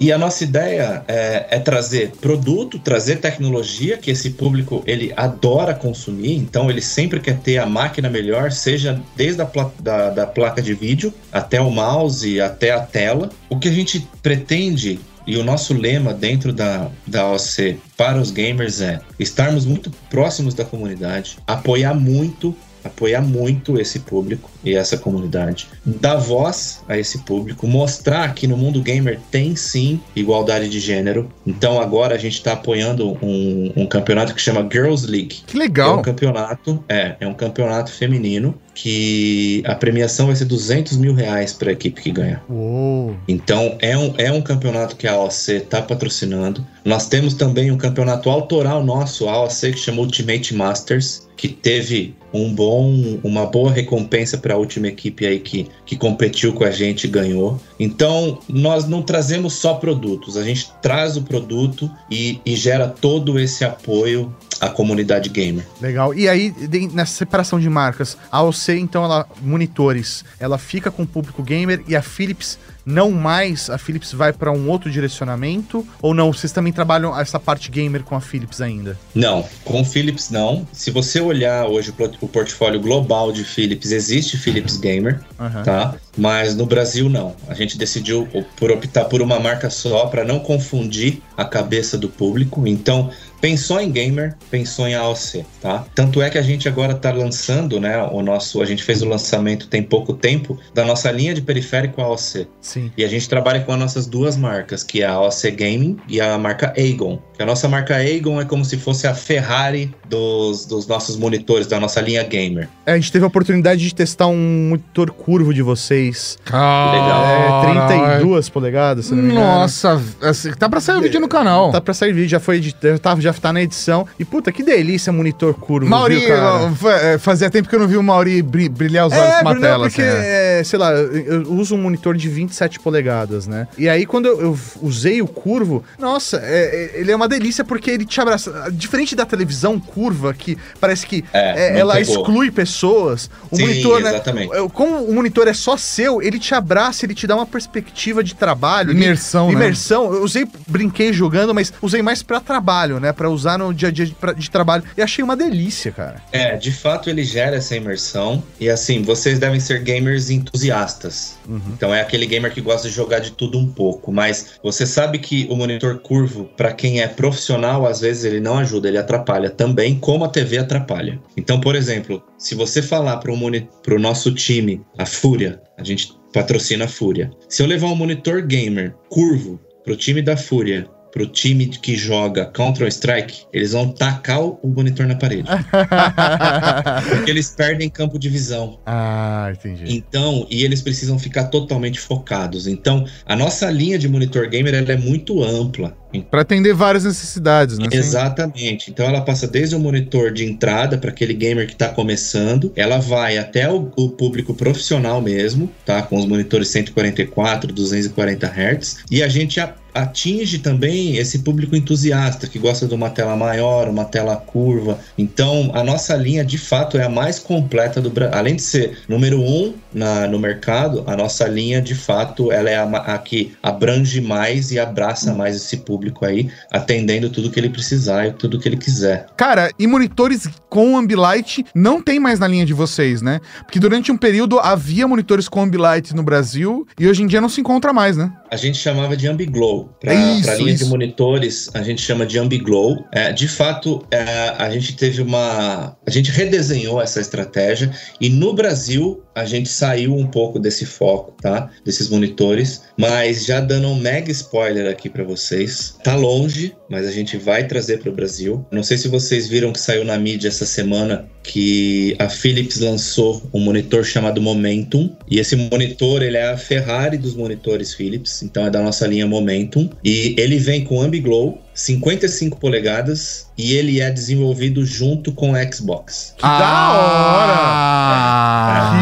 e a nossa ideia é, é, trazer produto, trazer tecnologia que esse público ele adora consumir. Então ele sempre quer ter a máquina melhor, seja desde a pla da, da placa de vídeo até o mouse, até a tela. O que a gente pretende e o nosso lema dentro da, da OC para os gamers é estarmos muito próximos da comunidade, apoiar muito apoiar muito esse público e essa comunidade, dar voz a esse público, mostrar que no mundo gamer tem sim igualdade de gênero. Então agora a gente está apoiando um, um, campeonato que chama Girls League. Que legal! É um campeonato, é, é um campeonato feminino que a premiação vai ser 200 mil reais para a equipe que ganhar. Uou. Então é um, é um campeonato que a AOC está patrocinando. Nós temos também um campeonato autoral nosso, a AOC, que chama Ultimate Masters, que teve um bom, uma boa recompensa para a última equipe aí que, que competiu com a gente e ganhou. Então, nós não trazemos só produtos, a gente traz o produto e, e gera todo esse apoio à comunidade gamer. Legal. E aí, nessa separação de marcas, a OC, então, ela, monitores, ela fica com o público gamer e a Philips não mais a Philips vai para um outro direcionamento? Ou não? Vocês também trabalham essa parte gamer com a Philips ainda? Não, com Philips não. Se você olhar hoje o portfólio global de Philips, existe Philips Gamer, uhum. tá? Mas no Brasil não. A gente decidiu por optar por uma marca só para não confundir a cabeça do público. Então, Pensou em gamer, pensou em AOC, tá? Tanto é que a gente agora está lançando, né, o nosso, a gente fez o lançamento tem pouco tempo da nossa linha de periférico AOC. Sim. E a gente trabalha com as nossas duas marcas, que é a AOC Gaming e a marca Aegon. A nossa marca Aegon é como se fosse a Ferrari dos, dos nossos monitores, da nossa linha gamer. É, a gente teve a oportunidade de testar um monitor curvo de vocês. Legal. É, 32 polegadas, se não me engano. Nossa, assim, tá pra sair o vídeo no canal. Tá pra sair vídeo, já foi editado, tá, já tá na edição. E puta, que delícia monitor curvo, Mauri, viu, é, fazia tempo que eu não vi o Mauri brilhar os olhos é, com uma tela. porque, assim, é. É, sei lá, eu uso um monitor de 27 polegadas, né? E aí quando eu, eu usei o curvo, nossa, é, ele é uma delícia porque ele te abraça. Diferente da televisão curva, que parece que é, é ela pegou. exclui pessoas, o Sim, monitor, né? Exatamente. Como o monitor é só seu, ele te abraça, ele te dá uma perspectiva de trabalho. Imersão, né? Imersão. Eu usei, brinquei jogando, mas usei mais para trabalho, né? Para usar no dia a dia de, de trabalho. E achei uma delícia, cara. É, de fato ele gera essa imersão. E assim, vocês devem ser gamers entusiastas. Uhum. Então é aquele gamer que gosta de jogar de tudo um pouco. Mas você sabe que o monitor curvo, para quem é profissional, às vezes ele não ajuda, ele atrapalha também, como a TV atrapalha. Então, por exemplo, se você falar para o nosso time, a Fúria, a gente patrocina a Fúria. Se eu levar um monitor gamer curvo pro time da Fúria pro time que joga Counter-Strike, eles vão tacar o monitor na parede. (laughs) Porque eles perdem campo de visão. Ah, entendi. Então, e eles precisam ficar totalmente focados. Então, a nossa linha de monitor gamer ela é muito ampla. Para atender várias necessidades, né? Exatamente. Então ela passa desde o monitor de entrada para aquele gamer que está começando, ela vai até o, o, público profissional mesmo, tá? Com os monitores 144, 240 Hz, e a gente atinge também esse público entusiasta que gosta de uma tela maior, uma tela curva. Então a nossa linha de fato é a mais completa do Brasil. Além de ser número um na, no mercado, a nossa linha de fato ela é a, a que abrange mais e abraça mais esse público aí, atendendo tudo que ele precisar e tudo que ele quiser. Cara, e monitores com Ambilight não tem mais na linha de vocês, né? Porque durante um período havia monitores com Ambilight no Brasil e hoje em dia não se encontra mais, né? A gente chamava de Ambiglow. Para Isso, a linha isso. de monitores, a gente chama de Ambiglow. É, de fato, é, a gente teve uma. A gente redesenhou essa estratégia e no Brasil a gente saiu um pouco desse foco, tá? Desses monitores. Mas já dando um mega spoiler aqui para vocês. Tá longe, mas a gente vai trazer para o Brasil. Não sei se vocês viram que saiu na mídia essa semana que a Philips lançou um monitor chamado Momentum. E esse monitor, ele é a Ferrari dos monitores Philips, então é da nossa linha Momentum. E ele vem com Ambiglow, 55 polegadas, e ele é desenvolvido junto com o Xbox. Que da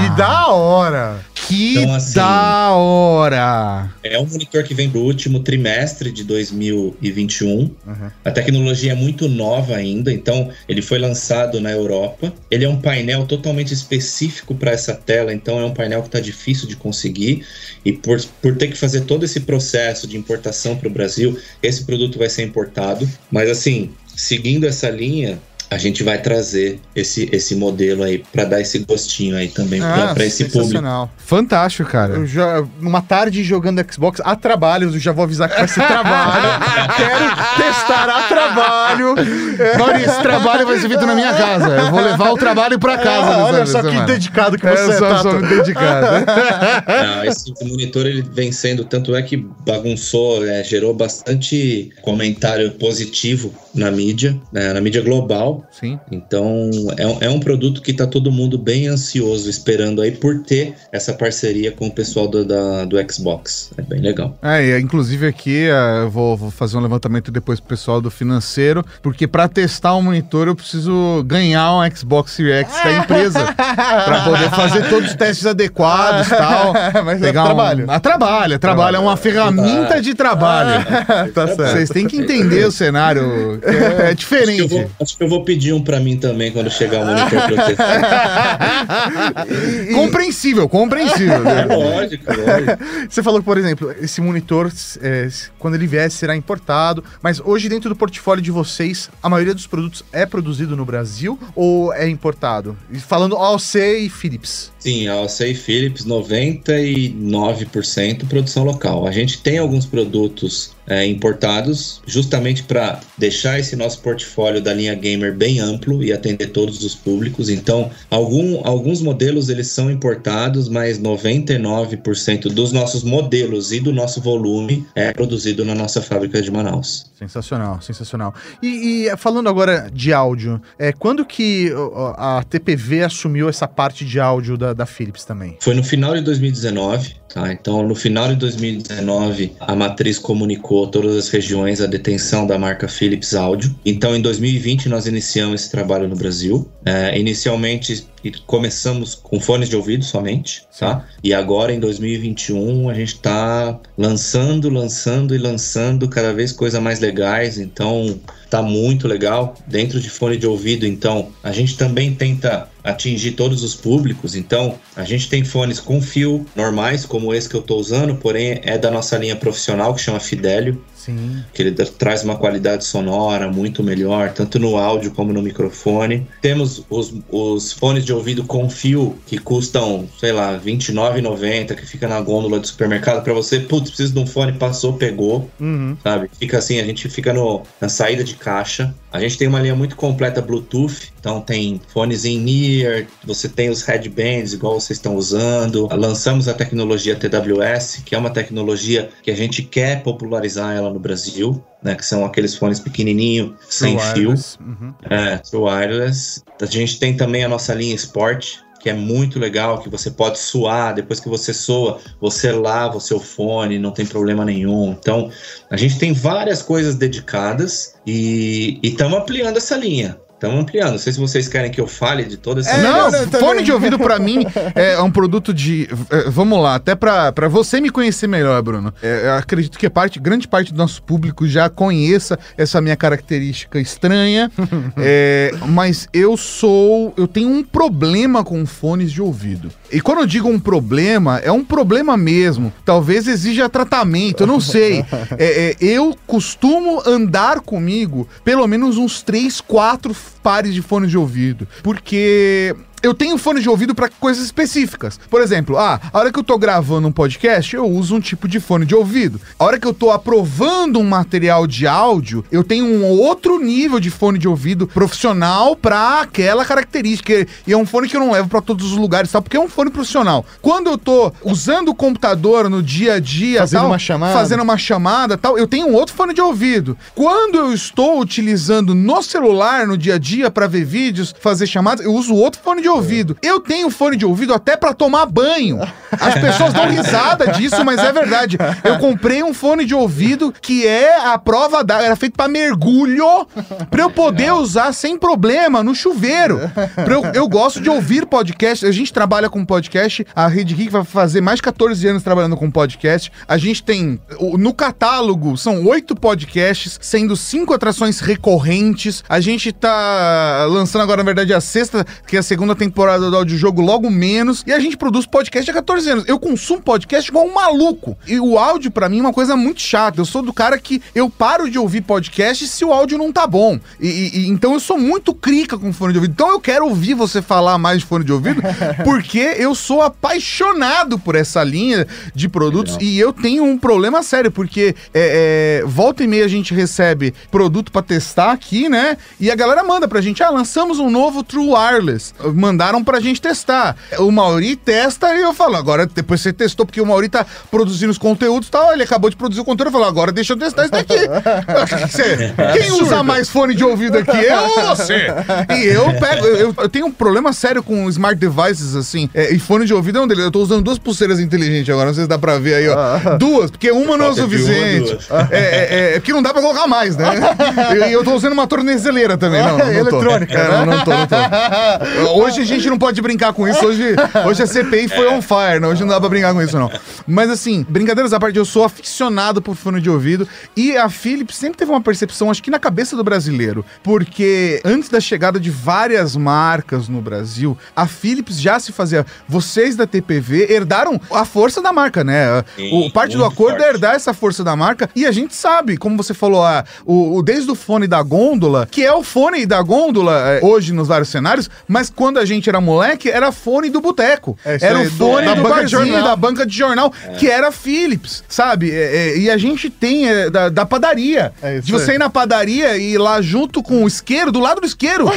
Que da hora! Que Então, assim, da hora! É um monitor que vem pro último trimestre de 2021. Uhum. A tecnologia é muito nova ainda, então ele foi lançado na Europa. Ele é um painel totalmente específico para essa tela, então é um painel que está difícil de conseguir. E por, por ter que fazer todo esse processo de importação para o Brasil, esse produto vai ser importado. Mas assim, seguindo essa linha, a gente vai trazer esse, esse modelo aí para dar esse gostinho aí também Ah, para esse público. Fantástico, cara. Eu já, uma tarde jogando Xbox a trabalho, eu já vou avisar que vai ser trabalho. (laughs) Quero testar a trabalho. Maurício, esse trabalho vai ser feito na minha casa. Eu vou levar o trabalho pra casa. Ah, olha só que semana. dedicado que É, você é, Tato. muito dedicado. (laughs) Não, esse monitor ele vem sendo, tanto é que bagunçou, é, gerou bastante comentário positivo na mídia, né, na mídia global. Sim. Então é, um- é um produto que tá todo mundo bem ansioso esperando aí por ter essa parceria com o pessoal do, da- do Xbox. É bem legal. É, inclusive aqui eh, eu vou, vou fazer um levantamento depois pro pessoal do financeiro, porque pra testar um monitor eu preciso ganhar um Xbox Series X da empresa (laughs) pra poder fazer todos os testes adequados e tal. (laughs) Mas é Pegar um- trabalho. Ah, trabalho, é trabalho, é uma ferramenta de trabalho. Tá certo. Vocês têm que entender o cenário, é, é Acho que, eu diferente. vou, acho que eu vou pedir um pra mim também quando chegar o monitor testar. (laughs) Compreensível, compreensível. É (laughs) lógico, lógico. Você falou que, por exemplo, esse monitor, é, quando ele vier, será importado. Mas hoje, dentro do portfólio de vocês, a maioria dos produtos é produzido no Brasil ou é importado? E falando AOC e Philips. Sim, a Alcei Philips, 99% produção local. A gente tem alguns produtos é, importados, justamente para deixar esse nosso portfólio da linha gamer bem amplo e atender todos os públicos. Então, algum, alguns modelos eles são importados, mas 99% dos nossos modelos e do nosso volume é produzido na nossa fábrica de Manaus. Sensacional, sensacional. E, e, falando agora de áudio, é, quando que a TPV assumiu essa parte de áudio da, da Philips também? Foi no final de 2019, tá? Então, no final de 2019, a matriz comunicou todas as regiões a detenção da marca Philips Audio. Então, em 2020, nós iniciamos esse trabalho no Brasil. É, inicialmente, começamos com fones de ouvido somente, tá? E agora, em 2021, a gente está lançando, lançando e lançando cada vez coisas mais legais. Então, tá muito legal. Dentro de fone de ouvido, então, a gente também tenta atingir todos os públicos. Então, a gente tem fones com fio normais, como esse que eu estou usando, porém é da nossa linha profissional que chama Fidelio, Sim. que ele traz uma qualidade sonora muito melhor, tanto no áudio como no microfone. Temos os, os fones de ouvido com fio que custam, sei lá, R$29,90, que fica na gôndola do supermercado para você, putz, preciso de um fone, passou, pegou Uhum. sabe? Fica assim, a gente fica no, na saída de caixa. A gente tem uma linha muito completa Bluetooth, então tem fones in ear, você tem os headbands igual vocês estão usando. Lançamos a tecnologia TWS, que é uma tecnologia que a gente quer popularizar ela no Brasil, né? Que são aqueles fones pequenininho, sem True fio. wireless. Uhum. É, True Wireless. A gente tem também a nossa linha Sport, que é muito legal, que você pode suar, depois que você soa, você lava o seu fone, não tem problema nenhum. Então, a gente tem várias coisas dedicadas e estamos ampliando essa linha. Estamos ampliando. Não sei se vocês querem que eu fale de todas essas é, Não, não fone de ouvido para mim é um produto de. É, vamos lá, até para você me conhecer melhor, Bruno. É, acredito que parte, grande parte do nosso público já conheça essa minha característica estranha. (laughs) é, mas eu sou. Eu tenho um problema com fones de ouvido. E quando eu digo um problema, é um problema mesmo. Talvez exija tratamento, eu não sei. (laughs) É, é, eu costumo andar comigo pelo menos uns 3, 4 pares de fones de ouvido. Porque eu tenho fone de ouvido para coisas específicas. Por exemplo, ah, a hora que eu tô gravando um podcast, eu uso um tipo de fone de ouvido. A hora que eu tô aprovando um material de áudio, eu tenho um outro nível de fone de ouvido profissional para aquela característica. E é um fone que eu não levo para todos os lugares, tal, porque é um fone profissional. Quando eu tô usando o computador no dia a dia, fazendo tal, uma chamada, fazendo uma chamada, tal, eu tenho um outro fone de ouvido. Quando eu estou utilizando no celular no dia a dia para ver vídeos, fazer chamadas, eu uso outro fone de ouvido ouvido. Eu tenho fone de ouvido até para tomar banho. As pessoas dão risada disso, mas é verdade. Eu comprei um fone de ouvido que é a prova da. Era feito para mergulho, para eu poder usar sem problema no chuveiro. Eu, eu gosto de ouvir podcast. A gente trabalha com podcast. A Rede Geek vai fazer mais de 14 anos trabalhando com podcast. A gente tem. No catálogo são oito podcasts, sendo cinco atrações recorrentes. A gente tá lançando agora, na verdade, a sexta, que é a segunda temporada do audiojogo logo menos. E a gente produz podcast há 14 anos. Eu consumo podcast igual um maluco. E o áudio, para mim, é uma coisa muito chata. Eu sou do cara que eu paro de ouvir podcast se o áudio não tá bom. E, e então eu sou muito crica com fone de ouvido. Então eu quero ouvir você falar mais de fone de ouvido, (laughs) porque eu sou apaixonado por essa linha de produtos. Legal. E eu tenho um problema sério, porque é, é, volta e meia a gente recebe produto para testar aqui, né? E a galera manda pra gente: ah, lançamos um novo True Wireless mandaram pra gente testar. O Mauri testa e eu falo, agora depois você testou, porque o Mauri tá produzindo os conteúdos e tal, ele acabou de produzir o conteúdo, eu falo, agora deixa eu testar isso daqui. (laughs) Você, quem usa mais fone de ouvido aqui? Eu ou você? E eu pego, eu, eu, tenho um problema sério com smart devices, assim, é, e fone de ouvido é um deles. Eu tô usando duas pulseiras inteligentes agora, não sei se dá pra ver aí, ó. Ah. Duas, porque uma não é o suficiente. É, é, é, porque não dá pra colocar mais, né? (laughs) E eu, eu tô usando uma tornezeleira também, não, não, não Eletrônica. É, não, não tô, não tô. (laughs) Hoje Hoje a gente não pode brincar com isso. Hoje, hoje a CPI foi on fire, né? Hoje não dá pra brincar com isso, não. Mas assim, brincadeiras à parte, eu sou aficionado por fone de ouvido. E a Philips sempre teve uma percepção, acho que na cabeça do brasileiro. Porque antes da chegada de várias marcas no Brasil, a Philips já se fazia. Vocês da TPV herdaram a força da marca, né? Sim, o parte do acordo é forte. é herdar essa força da marca. E a gente sabe, como você falou, a, o, o, desde o fone da gôndola, que é o fone da gôndola é, hoje nos vários cenários, mas quando a gente era moleque, era fone do boteco. É, era o fone do, do barzinho, da banca de jornal, é. que era Philips, sabe? É, é e a gente tem é, da, da, padaria. É de você ir na padaria e ir lá junto com o isqueiro, do lado do isqueiro,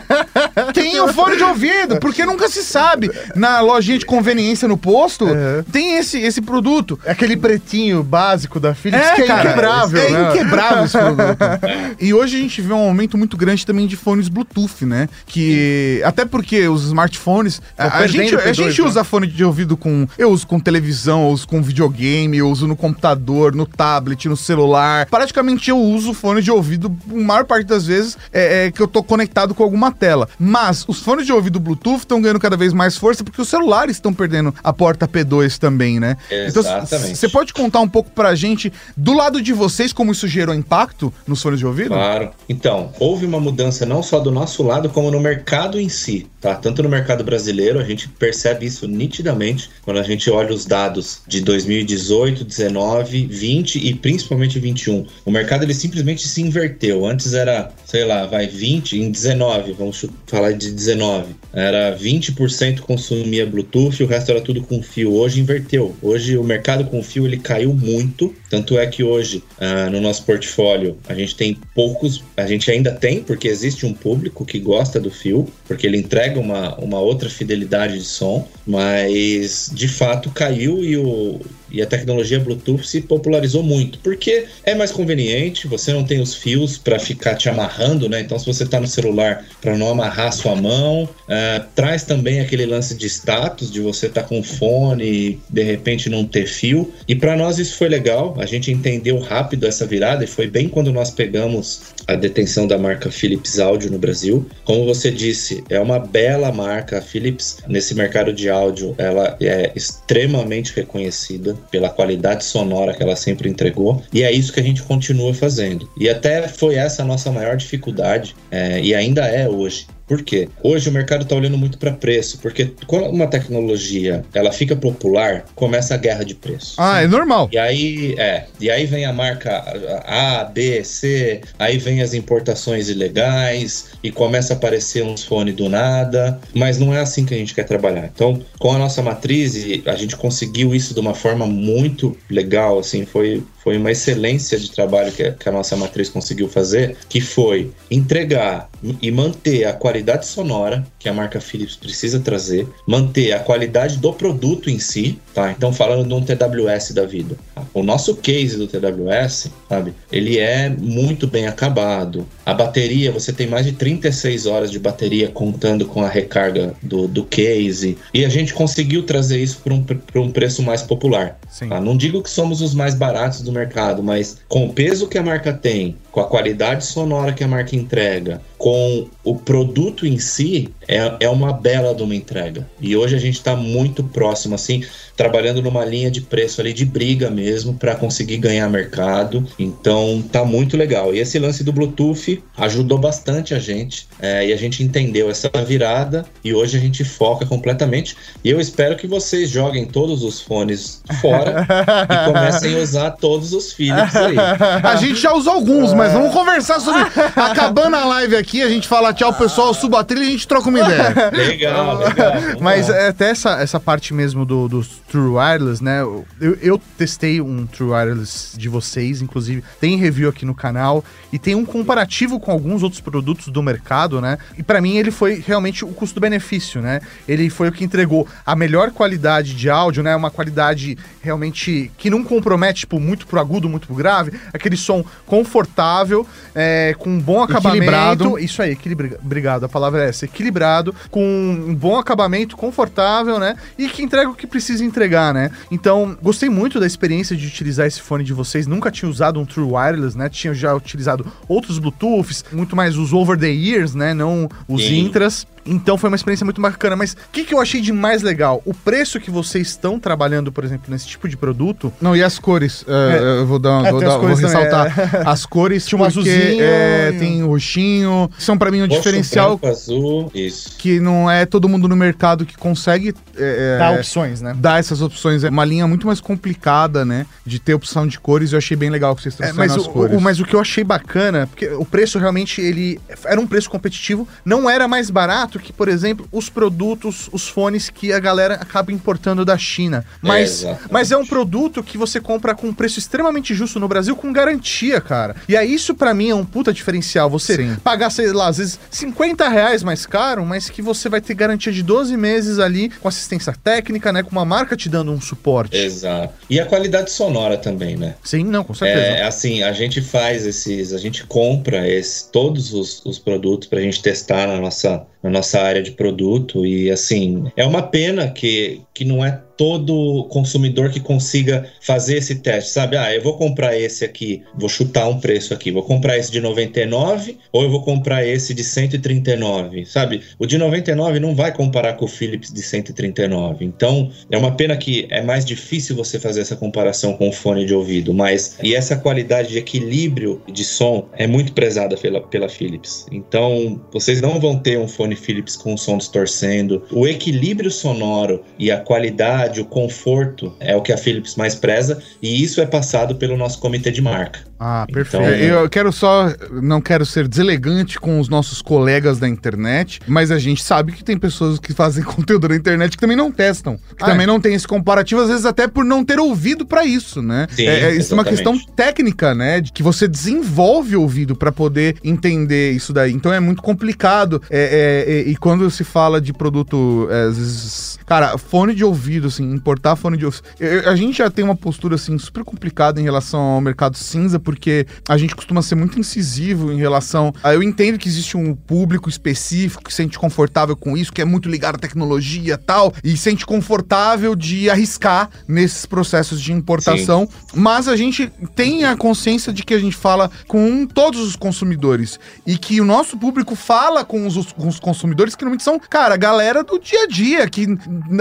(laughs) tem o fone de ouvido, porque nunca se sabe. Na lojinha de conveniência no posto, tem esse, esse produto. É aquele pretinho básico da Philips que é cara, inquebrável. É né? inquebrável esse produto. (laughs) e hoje a gente vê um aumento muito grande também de fones Bluetooth, né? Que. Até porque porque os smartphones. A, a, gente, a gente né? usa fone de ouvido com. Eu uso com televisão, eu uso com videogame, eu uso no computador, no tablet, no celular. Praticamente eu uso fone de ouvido, a maior parte das vezes, é, é que eu tô conectado com alguma tela. Mas os fones de ouvido Bluetooth estão ganhando cada vez mais força porque os celulares estão perdendo a porta P2 também, né? Então, Exatamente. Então, você pode contar um pouco pra gente, do lado de vocês, como isso gerou impacto nos fones de ouvido? Claro. Então, houve uma mudança não só do nosso lado, como no mercado em si. Tá? Tanto no mercado brasileiro, a gente percebe isso nitidamente quando a gente olha os dados de 2018, 19, 20 e principalmente 21. O mercado ele simplesmente se inverteu. Antes era, sei lá, vai 20 em 19, vamos falar de 19. Era 20% consumia Bluetooth, o resto era tudo com fio. Hoje inverteu. Hoje o mercado com fio ele caiu muito, tanto é que hoje uh, no nosso portfólio a gente tem poucos, a gente ainda tem porque existe um público que gosta do fio, porque ele entrega uma, uma outra fidelidade de som, mas de fato caiu e o, e a tecnologia Bluetooth se popularizou muito, porque é mais conveniente, você não tem os fios para ficar te amarrando, né? Então, se você está no celular, para não amarrar sua mão, uh, traz também aquele lance de status, de você estar tá com fone e de repente não ter fio. E para nós isso foi legal, a gente entendeu rápido essa virada e foi bem quando nós pegamos a detenção da marca Philips Audio no Brasil. Como você disse, é uma bela marca. A Philips, nesse mercado de áudio, ela é extremamente reconhecida pela qualidade sonora que ela sempre entregou. E é isso que a gente continua fazendo. E até foi essa a nossa maior dificuldade, é, e ainda é hoje, por quê? Hoje o mercado está olhando muito para preço, porque quando uma tecnologia ela fica popular, começa a guerra de preço. Ah, é normal. E aí, é, e aí vem a marca A, B, C, aí vem as importações ilegais e começa a aparecer uns fones do nada, mas não é assim que a gente quer trabalhar. Então, com a nossa matriz, a gente conseguiu isso de uma forma muito legal, assim, foi foi uma excelência de trabalho que, que a nossa matriz conseguiu fazer, que foi entregar e manter a qualidade sonora que a marca Philips precisa trazer, manter a qualidade do produto em si, tá? Então falando de um TWS da vida, o nosso case do TWS, sabe? Ele é muito bem acabado. A bateria, você tem mais de 36 horas de bateria contando com a recarga do, do case. E a gente conseguiu trazer isso para um, um preço mais popular. Tá? Não digo que somos os mais baratos do mercado, mas com o peso que a marca tem, com a qualidade sonora que a marca entrega, com o produto em si, é, é uma bela de uma entrega. E hoje a gente está muito próximo, assim, trabalhando numa linha de preço ali de briga mesmo para conseguir ganhar mercado. Então tá muito legal. E esse lance do Bluetooth ajudou bastante a gente é, e a gente entendeu essa virada e hoje a gente foca completamente. E eu espero que vocês joguem todos os fones fora (laughs) e comecem a usar todos os Philips aí. A gente já usou alguns, mas vamos conversar sobre. (laughs) Acabando a live aqui, a gente fala tchau, pessoal, suba a trilha e a gente troca uma ideia. Legal, legal. Mas é, até essa, essa parte mesmo do, dos True Wireless, né? Eu, eu testei um True Wireless de vocês, inclusive tem review aqui no canal e tem um comparativo com alguns outros produtos do mercado, né? E para mim ele foi realmente o custo-benefício, né? Ele foi o que entregou a melhor qualidade de áudio, né? Uma qualidade realmente que não compromete tipo, muito pro agudo, muito pro grave, aquele som confortável, é, com um bom acabamento. Equilibrado. Isso aí, equilibrado. Obrigado, a palavra é essa. Equilibrado, com um bom acabamento, confortável, né? E que entrega o que precisa entregar, né? Então, gostei muito da experiência de utilizar esse fone de vocês. Nunca tinha usado um True Wireless, né? Tinha já utilizado outros Bluetooths, muito mais os over the ears, né? Não os Sim. intras. Então foi uma experiência muito bacana. Mas o que, que eu achei de mais legal? O preço que vocês estão trabalhando, por exemplo, nesse tipo de produto. Não, e as cores. É, eu vou dar, é, vou, dar, vou ressaltar. É. As cores, (laughs) Tinha um azulzinho, é, tem roxinho. São para mim um Roxo, diferencial. Branco, azul, isso. Que não é todo mundo no mercado que consegue. É, dar opções, né? Dar essas opções. É uma linha muito mais complicada, né? De ter opção de cores. Eu achei bem legal que vocês trouxeram é, mas as o, cores. O, mas o que eu achei bacana, porque o preço realmente ele era um preço competitivo, não era mais barato que, por exemplo, os produtos, os fones que a galera acaba importando da China. Mas é, mas é um produto que você compra com um preço extremamente justo no Brasil com garantia, cara. E aí isso para mim é um puta diferencial. Você Sim. pagar, sei lá, às vezes 50 reais mais caro, mas que você vai ter garantia de 12 meses ali com assistência técnica, né? Com uma marca te dando um suporte. Exato. E a qualidade sonora também, né? Sim, não, com certeza. É assim, a gente faz esses, a gente compra esse, todos os, os produtos pra gente testar na nossa na nossa área de produto. E assim é uma pena que, que não é todo consumidor que consiga fazer esse teste, sabe? Ah, eu vou comprar esse aqui, vou chutar um preço aqui, vou comprar esse de 99 ou eu vou comprar esse de 139, sabe? O de 99 não vai comparar com o Philips de 139. Então, é uma pena que é mais difícil você fazer essa comparação com o fone de ouvido, mas e essa qualidade de equilíbrio de som é muito prezada pela, pela Philips. Então, vocês não vão ter um fone Philips com o som distorcendo. O equilíbrio sonoro e a qualidade qualidade, o conforto é o que a Philips mais preza e isso é passado pelo nosso comitê de marca. Ah, então, perfeito. Então, eu quero só, não quero ser deselegante com os nossos colegas da internet, mas a gente sabe que tem pessoas que fazem (laughs) conteúdo na internet que também não testam, que ah, também é. não tem esse comparativo, às vezes até por não ter ouvido para isso, né? Sim, é, é, isso é uma questão técnica, né? De que você desenvolve o ouvido para poder entender isso daí. Então é muito complicado. É, é, é, e quando se fala de produto, às vezes, cara, fone de ouvido assim, importar fone de ouvido. A gente já tem uma postura, assim, super complicada em relação ao mercado cinza, porque a gente costuma ser muito incisivo em relação. A, eu entendo que existe um público específico que se sente confortável com isso, que é muito ligado à tecnologia e tal, e se sente confortável de arriscar nesses processos de importação. Mas a gente tem a consciência de que a gente fala com todos os consumidores e que o nosso público fala com os, com os consumidores que normalmente são, cara, a galera do dia a dia, que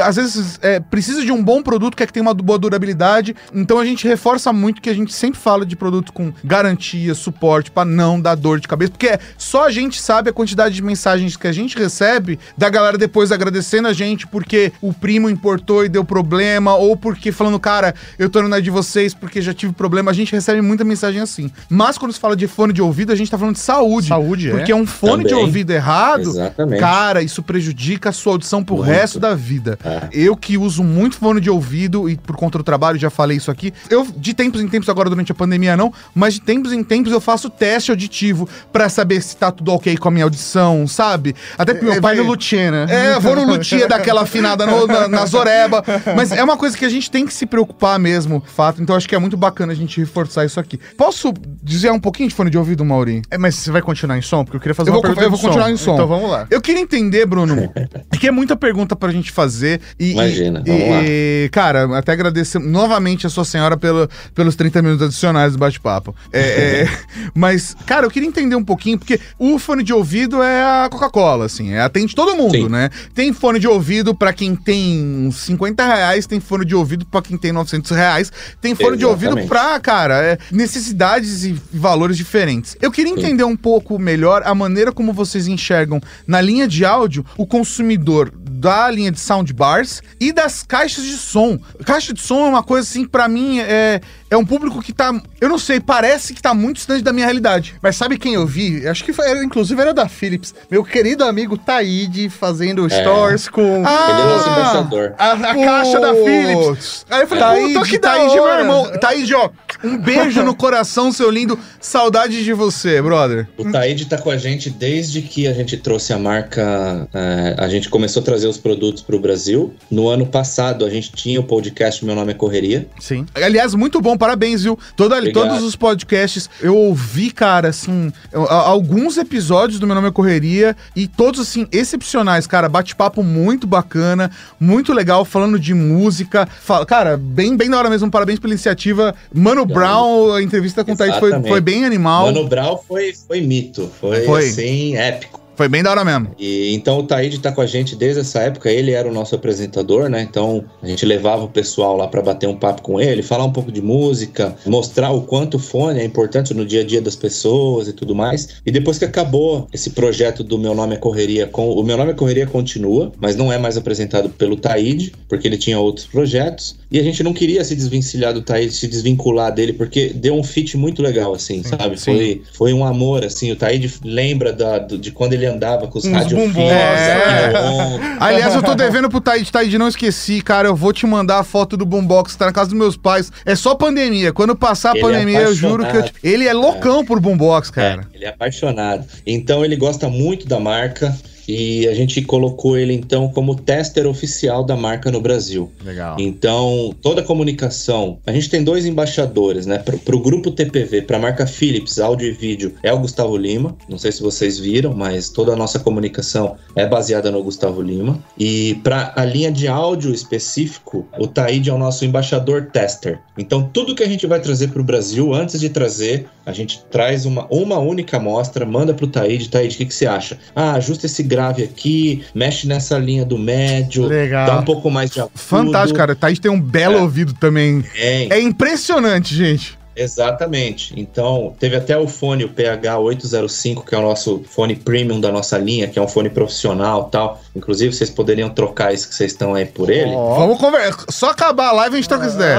às vezes é, precisa de um bom produto, quer que tenha uma boa durabilidade. Então a gente reforça muito que a gente sempre fala de produto com garantia, suporte, pra não dar dor de cabeça, porque só a gente sabe a quantidade de mensagens que a gente recebe da galera depois agradecendo a gente porque o primo importou e deu problema, ou porque falando, cara, eu tô na de vocês porque já tive problema. A gente recebe muita mensagem assim. Mas quando se fala de fone de ouvido, a gente tá falando de saúde. Saúde, é. Porque um fone de Também. ouvido errado, Exatamente. cara, isso prejudica a sua audição pro Muito. resto da vida. É. Eu que uso muito fone de ouvido e por conta do trabalho já falei isso aqui. Eu de tempos em tempos agora durante a pandemia não, mas de tempos em tempos eu faço teste auditivo pra saber se tá tudo OK com a minha audição, sabe? Até porque meu Meu pai pai no Luthier, né? é, vou no Lutia daquela afinada no, na, na Zoreba. Mas é uma coisa que a gente tem que se preocupar mesmo, fato. Então acho que é muito bacana a gente reforçar isso aqui. Posso dizer um pouquinho de fone de ouvido, Mauri? É, mas você vai continuar em som? Porque eu queria fazer Eu uma vou- pergunta eu vou continuar em som. Então vamos lá. Eu queria entender, Bruno, (laughs) que é muita pergunta pra gente fazer. E, Imagina, e. e, cara, até agradecer novamente a sua senhora pelo, pelos 30 minutos adicionais do bate-papo. É, é, (laughs) mas, cara, eu queria entender um pouquinho, porque o fone de ouvido é a Coca-Cola, assim, é, atende todo mundo, Sim. né? Tem fone de ouvido pra quem tem uns 50 reais, tem fone de ouvido pra quem tem 900 reais, tem fone de ouvido Exatamente. pra, cara, é, necessidades e valores diferentes. Eu queria Sim. entender um pouco melhor a maneira como vocês enxergam na linha de áudio o consumidor da linha de soundbars e das caixas de som. Caixa de som é uma coisa assim, pra mim, é, é um público que tá. Eu não sei, parece que tá muito distante da minha realidade. Mas sabe quem eu vi? Acho que foi, inclusive era da Philips. Meu querido amigo Taíde fazendo stories com Ah! Ele é nosso embaixador. a, a caixa da Philips. Aí eu falei, Taíde, puta que Taíde, meu irmão. Taíde, ó, um beijo no coração, seu lindo. Saudade de você, brother. O Taíde tá com a gente desde que a gente trouxe a marca. é, a gente começou a trazer os produtos para o Brasil. No ano passado, a gente tinha o podcast Meu Nome é Correria. Sim. Aliás, muito bom, parabéns, viu? Obrigado. todos os podcasts, eu ouvi, cara, assim, alguns episódios do Meu Nome é Correria e todos, assim, excepcionais, cara. Bate-papo muito bacana, muito legal, falando de música. Fa- cara, bem, bem da hora mesmo, parabéns pela iniciativa. Mano Brown, a entrevista com o Thaís foi, foi bem animal. Mano Brown foi, foi mito. Foi, Foi. assim, épico. Foi bem da hora mesmo. E, então o Taíde tá com a gente desde essa época, ele era o nosso apresentador, né? Então a gente levava o pessoal lá para bater um papo com ele, falar um pouco de música, mostrar o quanto o fone é importante no dia a dia das pessoas e tudo mais. E depois que acabou esse projeto do Meu Nome é Correria, com o Meu Nome é Correria continua, mas não é mais apresentado pelo Taíde, porque ele tinha outros projetos. E a gente não queria se desvencilhar do Taíde, se desvincular dele, porque deu um fit muito legal, assim, sabe? sim. Foi, foi um amor, assim. O Taíde lembra da- de quando ele andava com os rádios bombons, finos, é. Aliás, eu tô devendo pro Taíde. Taíde, não esqueci, cara. Eu vou te mandar a foto do Boombox, tá na casa dos meus pais. É só pandemia. Quando passar a Ele é pandemia, eu juro que eu te... Ele é loucão por Boombox, cara. É, ele é apaixonado. Então ele gosta muito da marca e a gente colocou ele então como tester oficial da marca no Brasil. Legal. Então, toda a comunicação, a gente tem dois embaixadores, né? Para o grupo TPV, para a marca Philips, áudio e vídeo, é o Gustavo Lima. Não sei se vocês viram, mas toda a nossa comunicação é baseada no Gustavo Lima. E para a linha de áudio específico, o Taíde é o nosso embaixador tester. Então, tudo que a gente vai trazer para o Brasil, antes de trazer, a gente traz uma, uma única amostra, manda para o Taíde. Taíde, o que, que você acha? Ah, ajusta esse grave aqui, mexe nessa linha do médio, Legal. dá um pouco mais de agudo. Fantástico, cara. Thaís tem um belo É. ouvido também. Tem. É impressionante, gente. Exatamente. Então, teve até o fone, o PH805, que é o nosso fone premium da nossa linha, que é um fone profissional tal. Inclusive, vocês poderiam trocar isso que vocês estão aí por ele. Ó. Vamos conversar. Só acabar a live a gente troca essa ideia.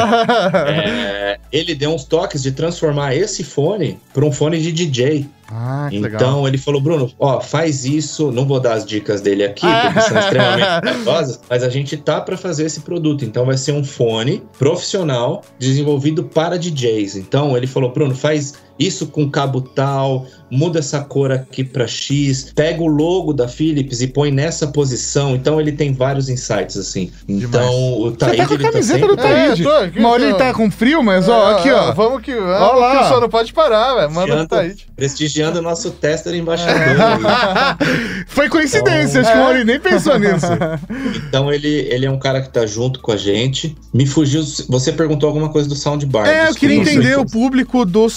É, ele deu uns toques de transformar esse fone para um fone de DJ. Ah, que legal. Então ele falou, Bruno, ó, faz isso. Não vou dar as dicas dele aqui, porque são extremamente (laughs) valiosas, mas a gente tá para fazer esse produto. Então vai ser um fone profissional desenvolvido para DJs. Então ele falou, Bruno, faz isso com cabo tal, muda essa cor aqui para X, pega o logo da Philips e põe nessa posição. Então ele tem vários insights assim. Então Demais. o Você Taíde tá com a ele tá camiseta sempre do Taíde. É, aqui, Maurício tô. tá com frio, mas ó, aqui ó. Vamos que vamos. Ó lá. que o senhor não pode parar, velho. Manda pro prestigiando, Taíde. prestigiando o nosso tester embaixador. (laughs) Foi coincidência, acho que o Maurício nem pensou nisso. Então ele, ele é um cara que tá junto com a gente. Me fugiu. Você perguntou alguma coisa do soundbar. É, eu queria entender o público do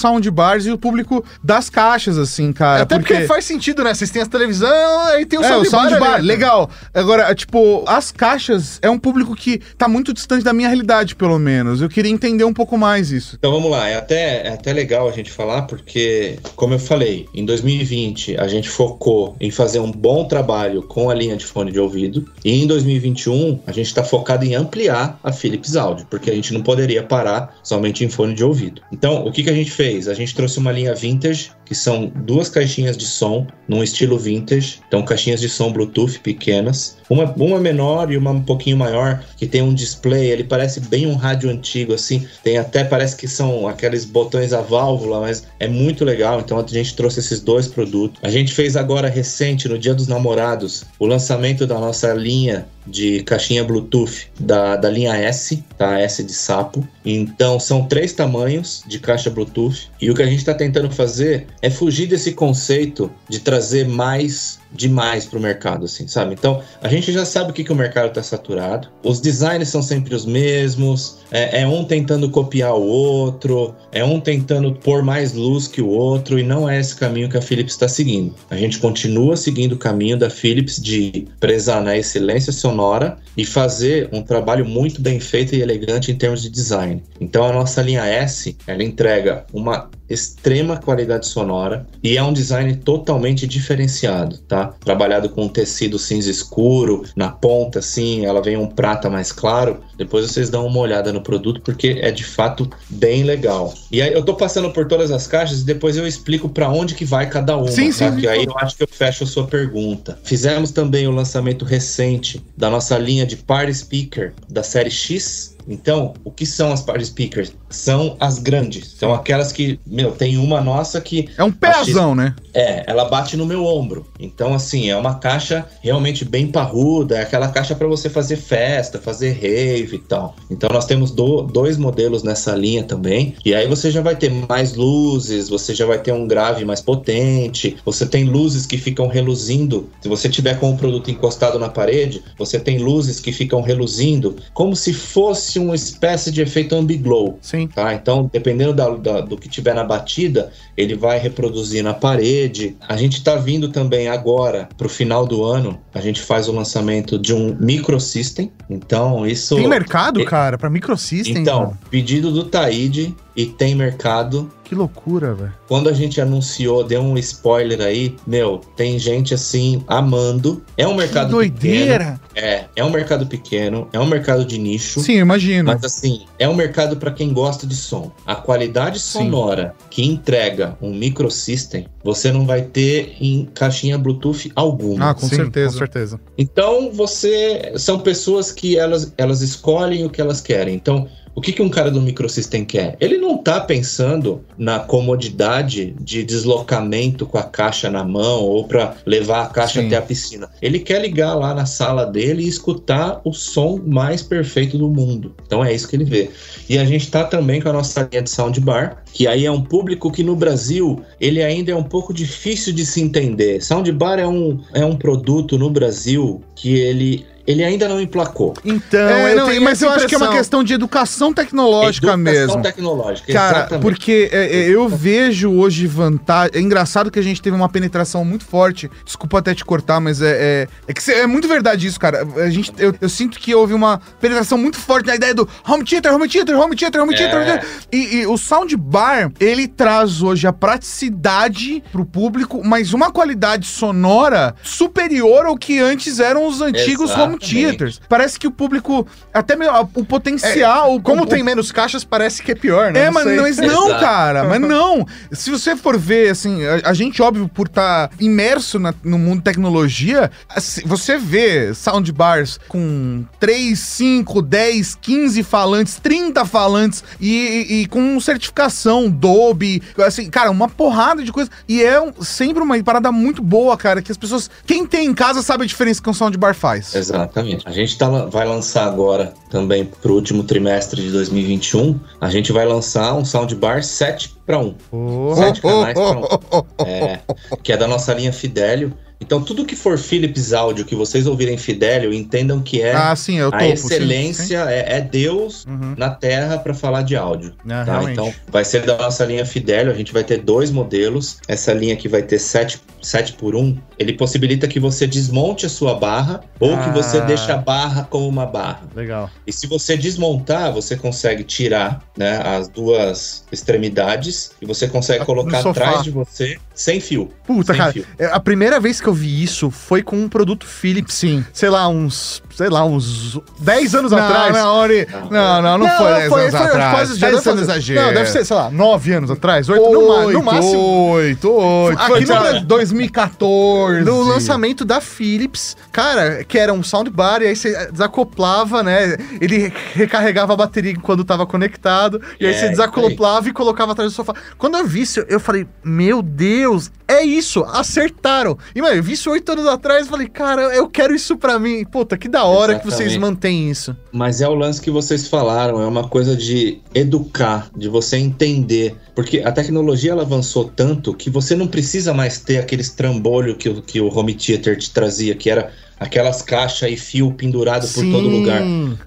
e o público das caixas, assim, cara. Até porque... faz sentido, né? Vocês têm a televisão, aí tem o é, o soundbar. soundbar, ali. legal. Agora, tipo, as caixas é um público que tá muito distante da minha realidade, pelo menos. Eu queria entender um pouco mais isso. Então vamos lá, é até, é até legal a gente falar, porque, como eu falei, em 2020 a gente focou em fazer um bom trabalho com a linha de fone de ouvido, e em 2021 a gente está focado em ampliar a Philips Audio, porque a gente não poderia parar somente em fone de ouvido. Então, o que, que a gente fez? A gente trouxe uma linha vintage, que são duas caixinhas de som num estilo vintage, então caixinhas de som Bluetooth pequenas, uma, uma menor e uma um pouquinho maior, que tem um display, ele parece bem um rádio antigo, assim, tem até, parece que são aqueles botões a válvula, mas é muito legal, então a gente trouxe esses dois produtos. A gente fez agora recente, no Dia dos Namorados, o lançamento da nossa linha de caixinha Bluetooth da, da linha S, tá? S de sapo. Então são três tamanhos de caixa Bluetooth e o que a gente está tentando fazer é fugir desse conceito de trazer mais demais para o mercado, assim, sabe? Então a gente já sabe o que, que o mercado está saturado. Os designs são sempre os mesmos. É, é um tentando copiar o outro, é um tentando pôr mais luz que o outro e não é esse caminho que a Philips está seguindo. A gente continua seguindo o caminho da Philips de prezar na excelência sonora e fazer um trabalho muito bem feito e elegante em termos de design. Então a nossa linha S, ela entrega uma extrema qualidade sonora e é um design totalmente diferenciado, tá? Trabalhado com um tecido cinza escuro, na ponta assim, ela vem um prata mais claro. Depois vocês dão uma olhada no produto porque é de fato bem legal. E aí eu tô passando por todas as caixas e depois eu explico para onde que vai cada uma, Sim, tá? sim, Que aí eu acho que eu fecho a sua pergunta. Fizemos também o lançamento recente da nossa linha de Party Speaker da série X então, o que são as party speakers? São as grandes. São aquelas que, meu, tem uma nossa que. É um peazão, né? É, ela bate no meu ombro. Então, assim, é uma caixa realmente bem parruda. É aquela caixa para você fazer festa, fazer rave e tal. Então, nós temos do- dois modelos nessa linha também. E aí você já vai ter mais luzes, você já vai ter um grave mais potente. Você tem luzes que ficam reluzindo. Se você tiver com o produto encostado na parede, você tem luzes que ficam reluzindo, como se fosse uma espécie de efeito ambiglow. Sim. Tá? Então, dependendo da- da- do que tiver na batida, ele vai reproduzir na parede. A gente está vindo também agora, para o final do ano, a gente faz o lançamento de um microsystem. Então, isso. Tem mercado, E- cara, pra microsystem? Então, pedido do Taíde e tem mercado. Que loucura, velho. Quando a gente anunciou, deu um spoiler aí, meu, tem gente assim amando. É um Que mercado doideira. pequeno. É, é um mercado pequeno, é um mercado de nicho. Sim, imagino. Mas assim, é um mercado para quem gosta de som. A qualidade Sim. sonora que entrega um microsystem, você não vai ter em caixinha Bluetooth alguma. Ah, com Sim, certeza. Com certeza. Então, você são pessoas que elas, elas escolhem o que elas querem. Então, o que, que um cara do microsystem quer? Ele não tá pensando na comodidade de deslocamento com a caixa na mão ou para levar a caixa Sim. até a piscina. Ele quer ligar lá na sala dele e escutar o som mais perfeito do mundo. Então é isso que ele vê. E a gente tá também com a nossa linha de soundbar, que aí é um público que no Brasil ele ainda é um pouco difícil de se entender. Soundbar é um, é um produto no Brasil que ele, ele ainda não emplacou. Então, É, eu não, tenho- mas eu acho que é uma questão de educação tecnológica Educação mesmo. tecnológica, Cara, exatamente. porque é, é, eu vejo hoje vantagem. É engraçado que a gente teve uma penetração muito forte. Desculpa até te cortar, mas é, é, é que cê- é muito verdade isso, cara. A gente, eu, eu sinto que houve uma penetração muito forte na ideia do home theater, home theater, home theater, home theater. É. home theater. E, e o soundbar, ele traz hoje a praticidade pro público, mas uma qualidade sonora superior ao que antes eram os antigos Exato. home home theaters. Parece que o público, até meio, o potencial... o- Como o- tem menos caixas, parece que é pior, né? É, Não mas, sei. mas não, Exato. cara, mas (laughs) não. Se você for ver, assim, a, a gente, óbvio, por estar imerso na- no mundo de tecnologia, assim, você vê soundbars com 3, 5, 10, 15 falantes, 30 falantes e, e- e com certificação Dolby, assim, cara, uma porrada de coisa. E é um- sempre uma parada muito boa, cara, que as pessoas, quem tem em casa sabe a diferença que um soundbar faz. Exatamente. A gente tá, vai lançar agora também pro último trimestre de 2021. A gente vai lançar um soundbar 7 para 1. Porra. Sete canais pra um. É, que é da nossa linha Fidelio. Então, tudo que for Philips áudio que vocês ouvirem Fidelio, entendam que é Ah, sim, eu topo. a sim, excelência, É, é Deus sim. Uhum. na Terra para falar de áudio. É, Tá? Então, vai ser da nossa linha Fidelio, a gente vai ter dois modelos. Essa linha aqui vai ter 7, 7 por 1. Ele possibilita que você desmonte a sua barra ou que você Ah. deixe a barra como uma barra. Legal. E se você desmontar, você consegue tirar né, as duas extremidades e você consegue No colocar atrás de você sem fio. Puta, sem cara, fio. é, a primeira vez que eu vi isso foi com um produto Philips, Sim. sei lá, uns, sei lá, uns 10 anos Não, atrás. não, Ori- não, não, não, foi 10 anos atrás. quase- já 10 deve anos exagero. Não, deve ser, sei lá, 9 anos atrás, 8, no, ma- no máximo. 8, 8. Aqui Foi, no Brasil- 2014. No lançamento da Philips, cara, que era um soundbar, e aí você desacoplava, né? Ele recarregava a bateria quando tava conectado, e aí É, você desacoplava e colocava atrás do sofá. Quando eu vi isso, eu falei, meu Deus, é isso, acertaram. E, mano, eu vi isso oito anos atrás e falei, cara, eu quero isso pra mim. Puta, que da hora que vocês mantêm isso. Mas é o lance que vocês falaram, é uma coisa de educar, de você entender. Porque a tecnologia ela avançou tanto que você não precisa mais ter aqueles trambolho que, o- que o home theater te trazia, que era aquelas caixas e fio pendurado por todo lugar.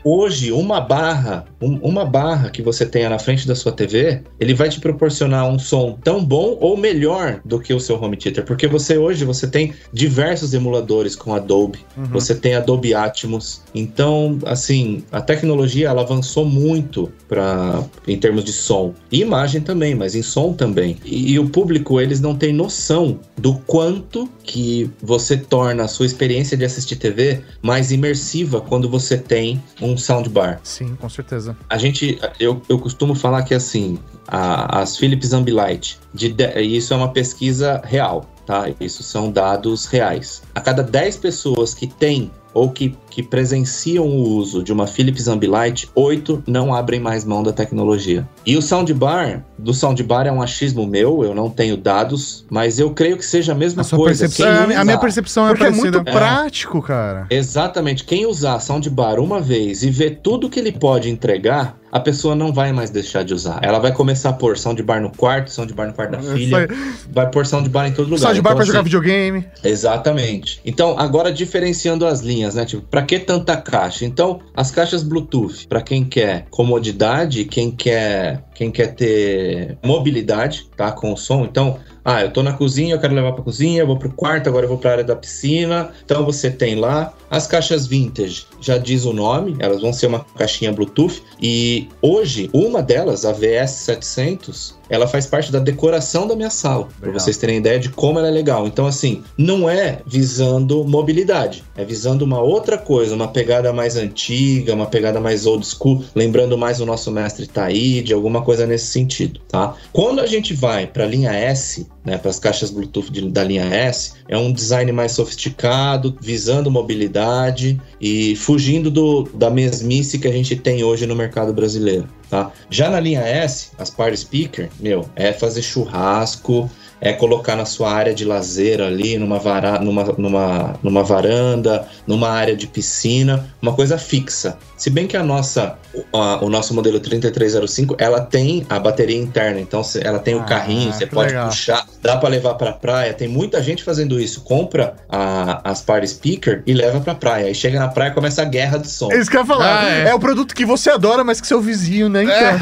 Hoje, uma barra, um- uma barra que você tenha na frente da sua TV, ele vai te proporcionar um som tão bom ou melhor do que o seu home theater, porque você hoje você tem diversos emuladores com Adobe, você tem Adobe Atmos. Então, assim, a tecnologia ela avançou muito para em termos de som e imagem também, mas em som também. E, e o público eles não têm noção do quanto que você torna a sua experiência de assistir TV mais imersiva quando você tem um soundbar. Sim, com certeza. A gente, eu, eu costumo falar que assim, a- as Philips Ambilight, de, de- isso é uma pesquisa real, tá? Isso são dados reais. A cada 10 pessoas que têm ou que, que presenciam o uso de uma Philips Ambilight, 8 não abrem mais mão da tecnologia. E o soundbar, do soundbar é um achismo meu, eu não tenho dados, mas eu creio que seja a mesma A coisa. percepção, Quem a minha- a minha usar- percepção é Porque é muito prático, cara. Exatamente. Quem usar soundbar uma vez e ver tudo que ele pode entregar, a pessoa não vai mais deixar de usar. Ela vai começar a pôr soundbar no quarto, soundbar no quarto da filha, vai pôr soundbar em todo lugar. Soundbar Então, pra jogar assim, videogame. Exatamente. Então, agora diferenciando as linhas, né? Tipo, pra que tanta caixa? Então, as caixas Bluetooth, pra quem quer comodidade, quem quer, quem quer ter mobilidade, tá, com o som. Então, ah, eu tô na cozinha, eu quero levar pra cozinha, eu vou pro quarto, agora eu vou pra área da piscina. Então, você tem lá as caixas vintage, já diz o nome, elas vão ser uma caixinha Bluetooth e hoje uma delas, a VS700, ela faz parte da decoração da minha sala, para vocês terem ideia de como ela é legal. Então assim, não é visando mobilidade, é visando uma outra coisa, uma pegada mais antiga, uma pegada mais old school, lembrando mais o nosso mestre Taíde, alguma coisa nesse sentido, tá? Quando a gente vai para a linha S, né, para as caixas Bluetooth de- da linha S, é um design mais sofisticado, visando mobilidade e fugindo do, da mesmice que a gente tem hoje no mercado brasileiro. Tá? Já na linha S, as Party Speaker, meu, é fazer churrasco, é colocar na sua área de lazer ali, numa, vara, numa, numa, numa varanda, numa área de piscina, uma coisa fixa. Se bem que a nossa, o, a- o nosso modelo 3305, ela tem a bateria interna, então cê- ela tem o Ah, carrinho, você pode legal. puxar, dá para levar para praia. Tem muita gente fazendo isso, compra a- as Party Speaker e leva para praia. Aí chega na praia e começa a guerra de som. É isso que eu ia falar. Ah, é. é. o produto que você adora, mas que seu vizinho nem É. quer.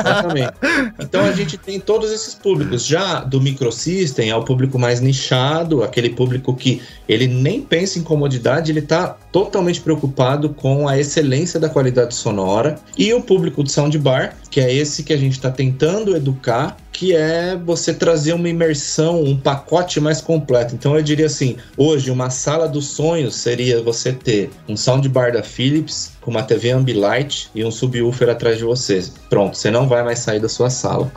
Exatamente. Então a gente tem todos esses públicos. Já do microsystem é o público mais nichado, aquele público que ele nem pensa em comodidade, ele tá totalmente preocupado com a excelência da qualidade sonora e o público de soundbar, que é esse que a gente está tentando educar que é você trazer uma imersão, um pacote mais completo. Então eu diria assim, hoje uma sala dos sonhos seria você ter um soundbar da Philips com uma TV Ambilight e um subwoofer atrás de você. Pronto, você não vai mais sair da sua sala.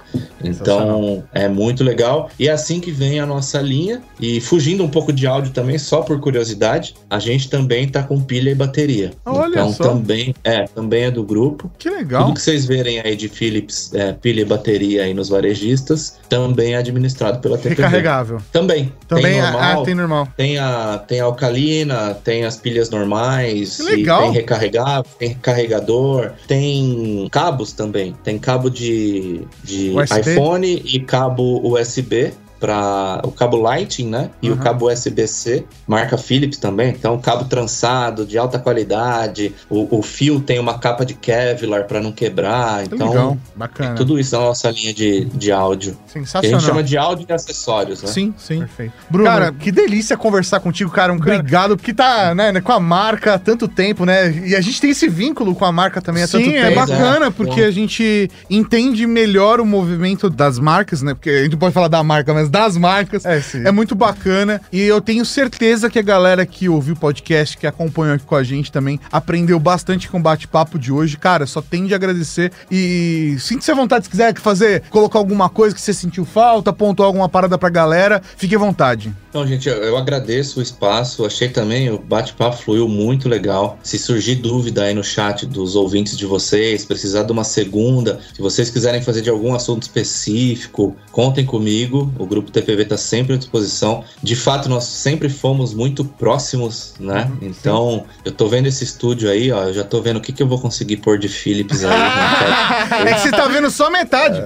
Então é muito legal e é assim que vem a nossa linha e fugindo um pouco de áudio também, só por curiosidade, a gente também tá com pilha e bateria. Olha então só. também é, também é do grupo. Que legal. Tudo que vocês verem aí de Philips, é, pilha e bateria aí nos varejistas, também é administrado pela TPV. Recarregável. Também. Também tem ah, normal, ah, tem normal. tem a, tem a alcalina, tem as pilhas normais, Que legal. tem recarregável, tem carregador, tem cabos também. Tem cabo de, de USB? iPhone e cabo USB para o cabo Lightning, né? E Uhum. o cabo USB-C, marca Philips também. Então, cabo trançado, de alta qualidade. O, o fio tem uma capa de Kevlar para não quebrar. Que Então, legal. Bacana. tudo isso na nossa linha de, de áudio. Que a gente Sensacional. chama de áudio e acessórios, né? Sim, sim. Perfeito. Bruno, Cara, que delícia conversar contigo, cara. Um cara obrigado. que tá, né, com a marca há tanto tempo, né? E a gente tem esse vínculo com a marca também há tanto Sim, é tempo. bacana, É, porque bom. a gente entende melhor o movimento das marcas, né? Porque a gente pode falar da marca, mas das marcas. É, sim. É muito bacana e eu tenho certeza que a galera que ouviu o podcast, que acompanhou aqui com a gente também, aprendeu bastante com o bate-papo de hoje. Cara, só tem de agradecer e sinta-se à vontade se quiser fazer, colocar alguma coisa que você sentiu falta, pontuar alguma parada pra galera, fique à vontade. Então, gente, eu, eu agradeço o espaço. Achei também o bate-papo fluiu muito legal. Se surgir dúvida aí no chat dos ouvintes de vocês, precisar de uma segunda, se vocês quiserem fazer de algum assunto específico, contem comigo. O grupo TPV está sempre à disposição. De fato, nós sempre fomos muito próximos, né? então, eu tô vendo esse estúdio aí, ó. Eu já tô vendo o que, que eu vou conseguir pôr de Philips aí. né? É que você tá vendo só metade.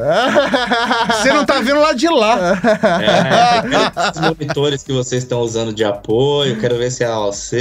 Você não tá vendo lá de lá. É, os que vocês estão usando de apoio, quero ver se é AOC.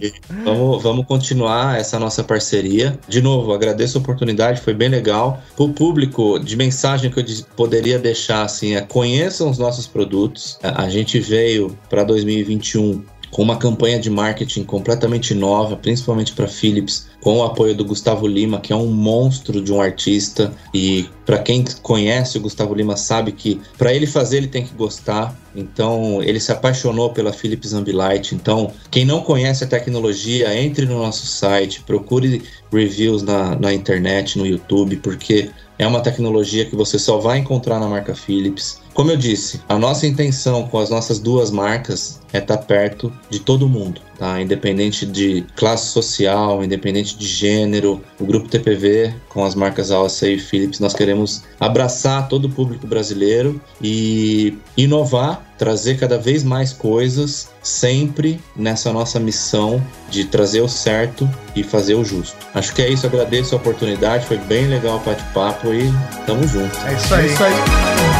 E- e vamos, vamos continuar essa nossa parceria. De novo, agradeço a oportunidade, foi bem legal. Para o público, de mensagem que eu poderia deixar assim, é conheçam os nossos produtos. A, a gente veio para 2021 com uma campanha de marketing completamente nova, principalmente para Philips, com o apoio do Gustavo Lima, que é um monstro de um artista. E para quem conhece o Gustavo Lima sabe que para ele fazer ele tem que gostar. Então ele se apaixonou pela Philips Ambilight. Então quem não conhece a tecnologia, entre no nosso site, procure reviews na, na internet, no YouTube, porque é uma tecnologia que você só vai encontrar na marca Philips. Como eu disse, a nossa intenção com as nossas duas marcas é estar perto de todo mundo, tá? Independente de classe social, independente de gênero, o grupo TPV com as marcas AOC e Philips, nós queremos abraçar todo o público brasileiro e inovar, trazer cada vez mais coisas, sempre nessa nossa missão de trazer o certo e fazer o justo. Acho que é isso, agradeço a oportunidade, foi bem legal o bate-papo e tamo junto. É isso aí. É isso aí.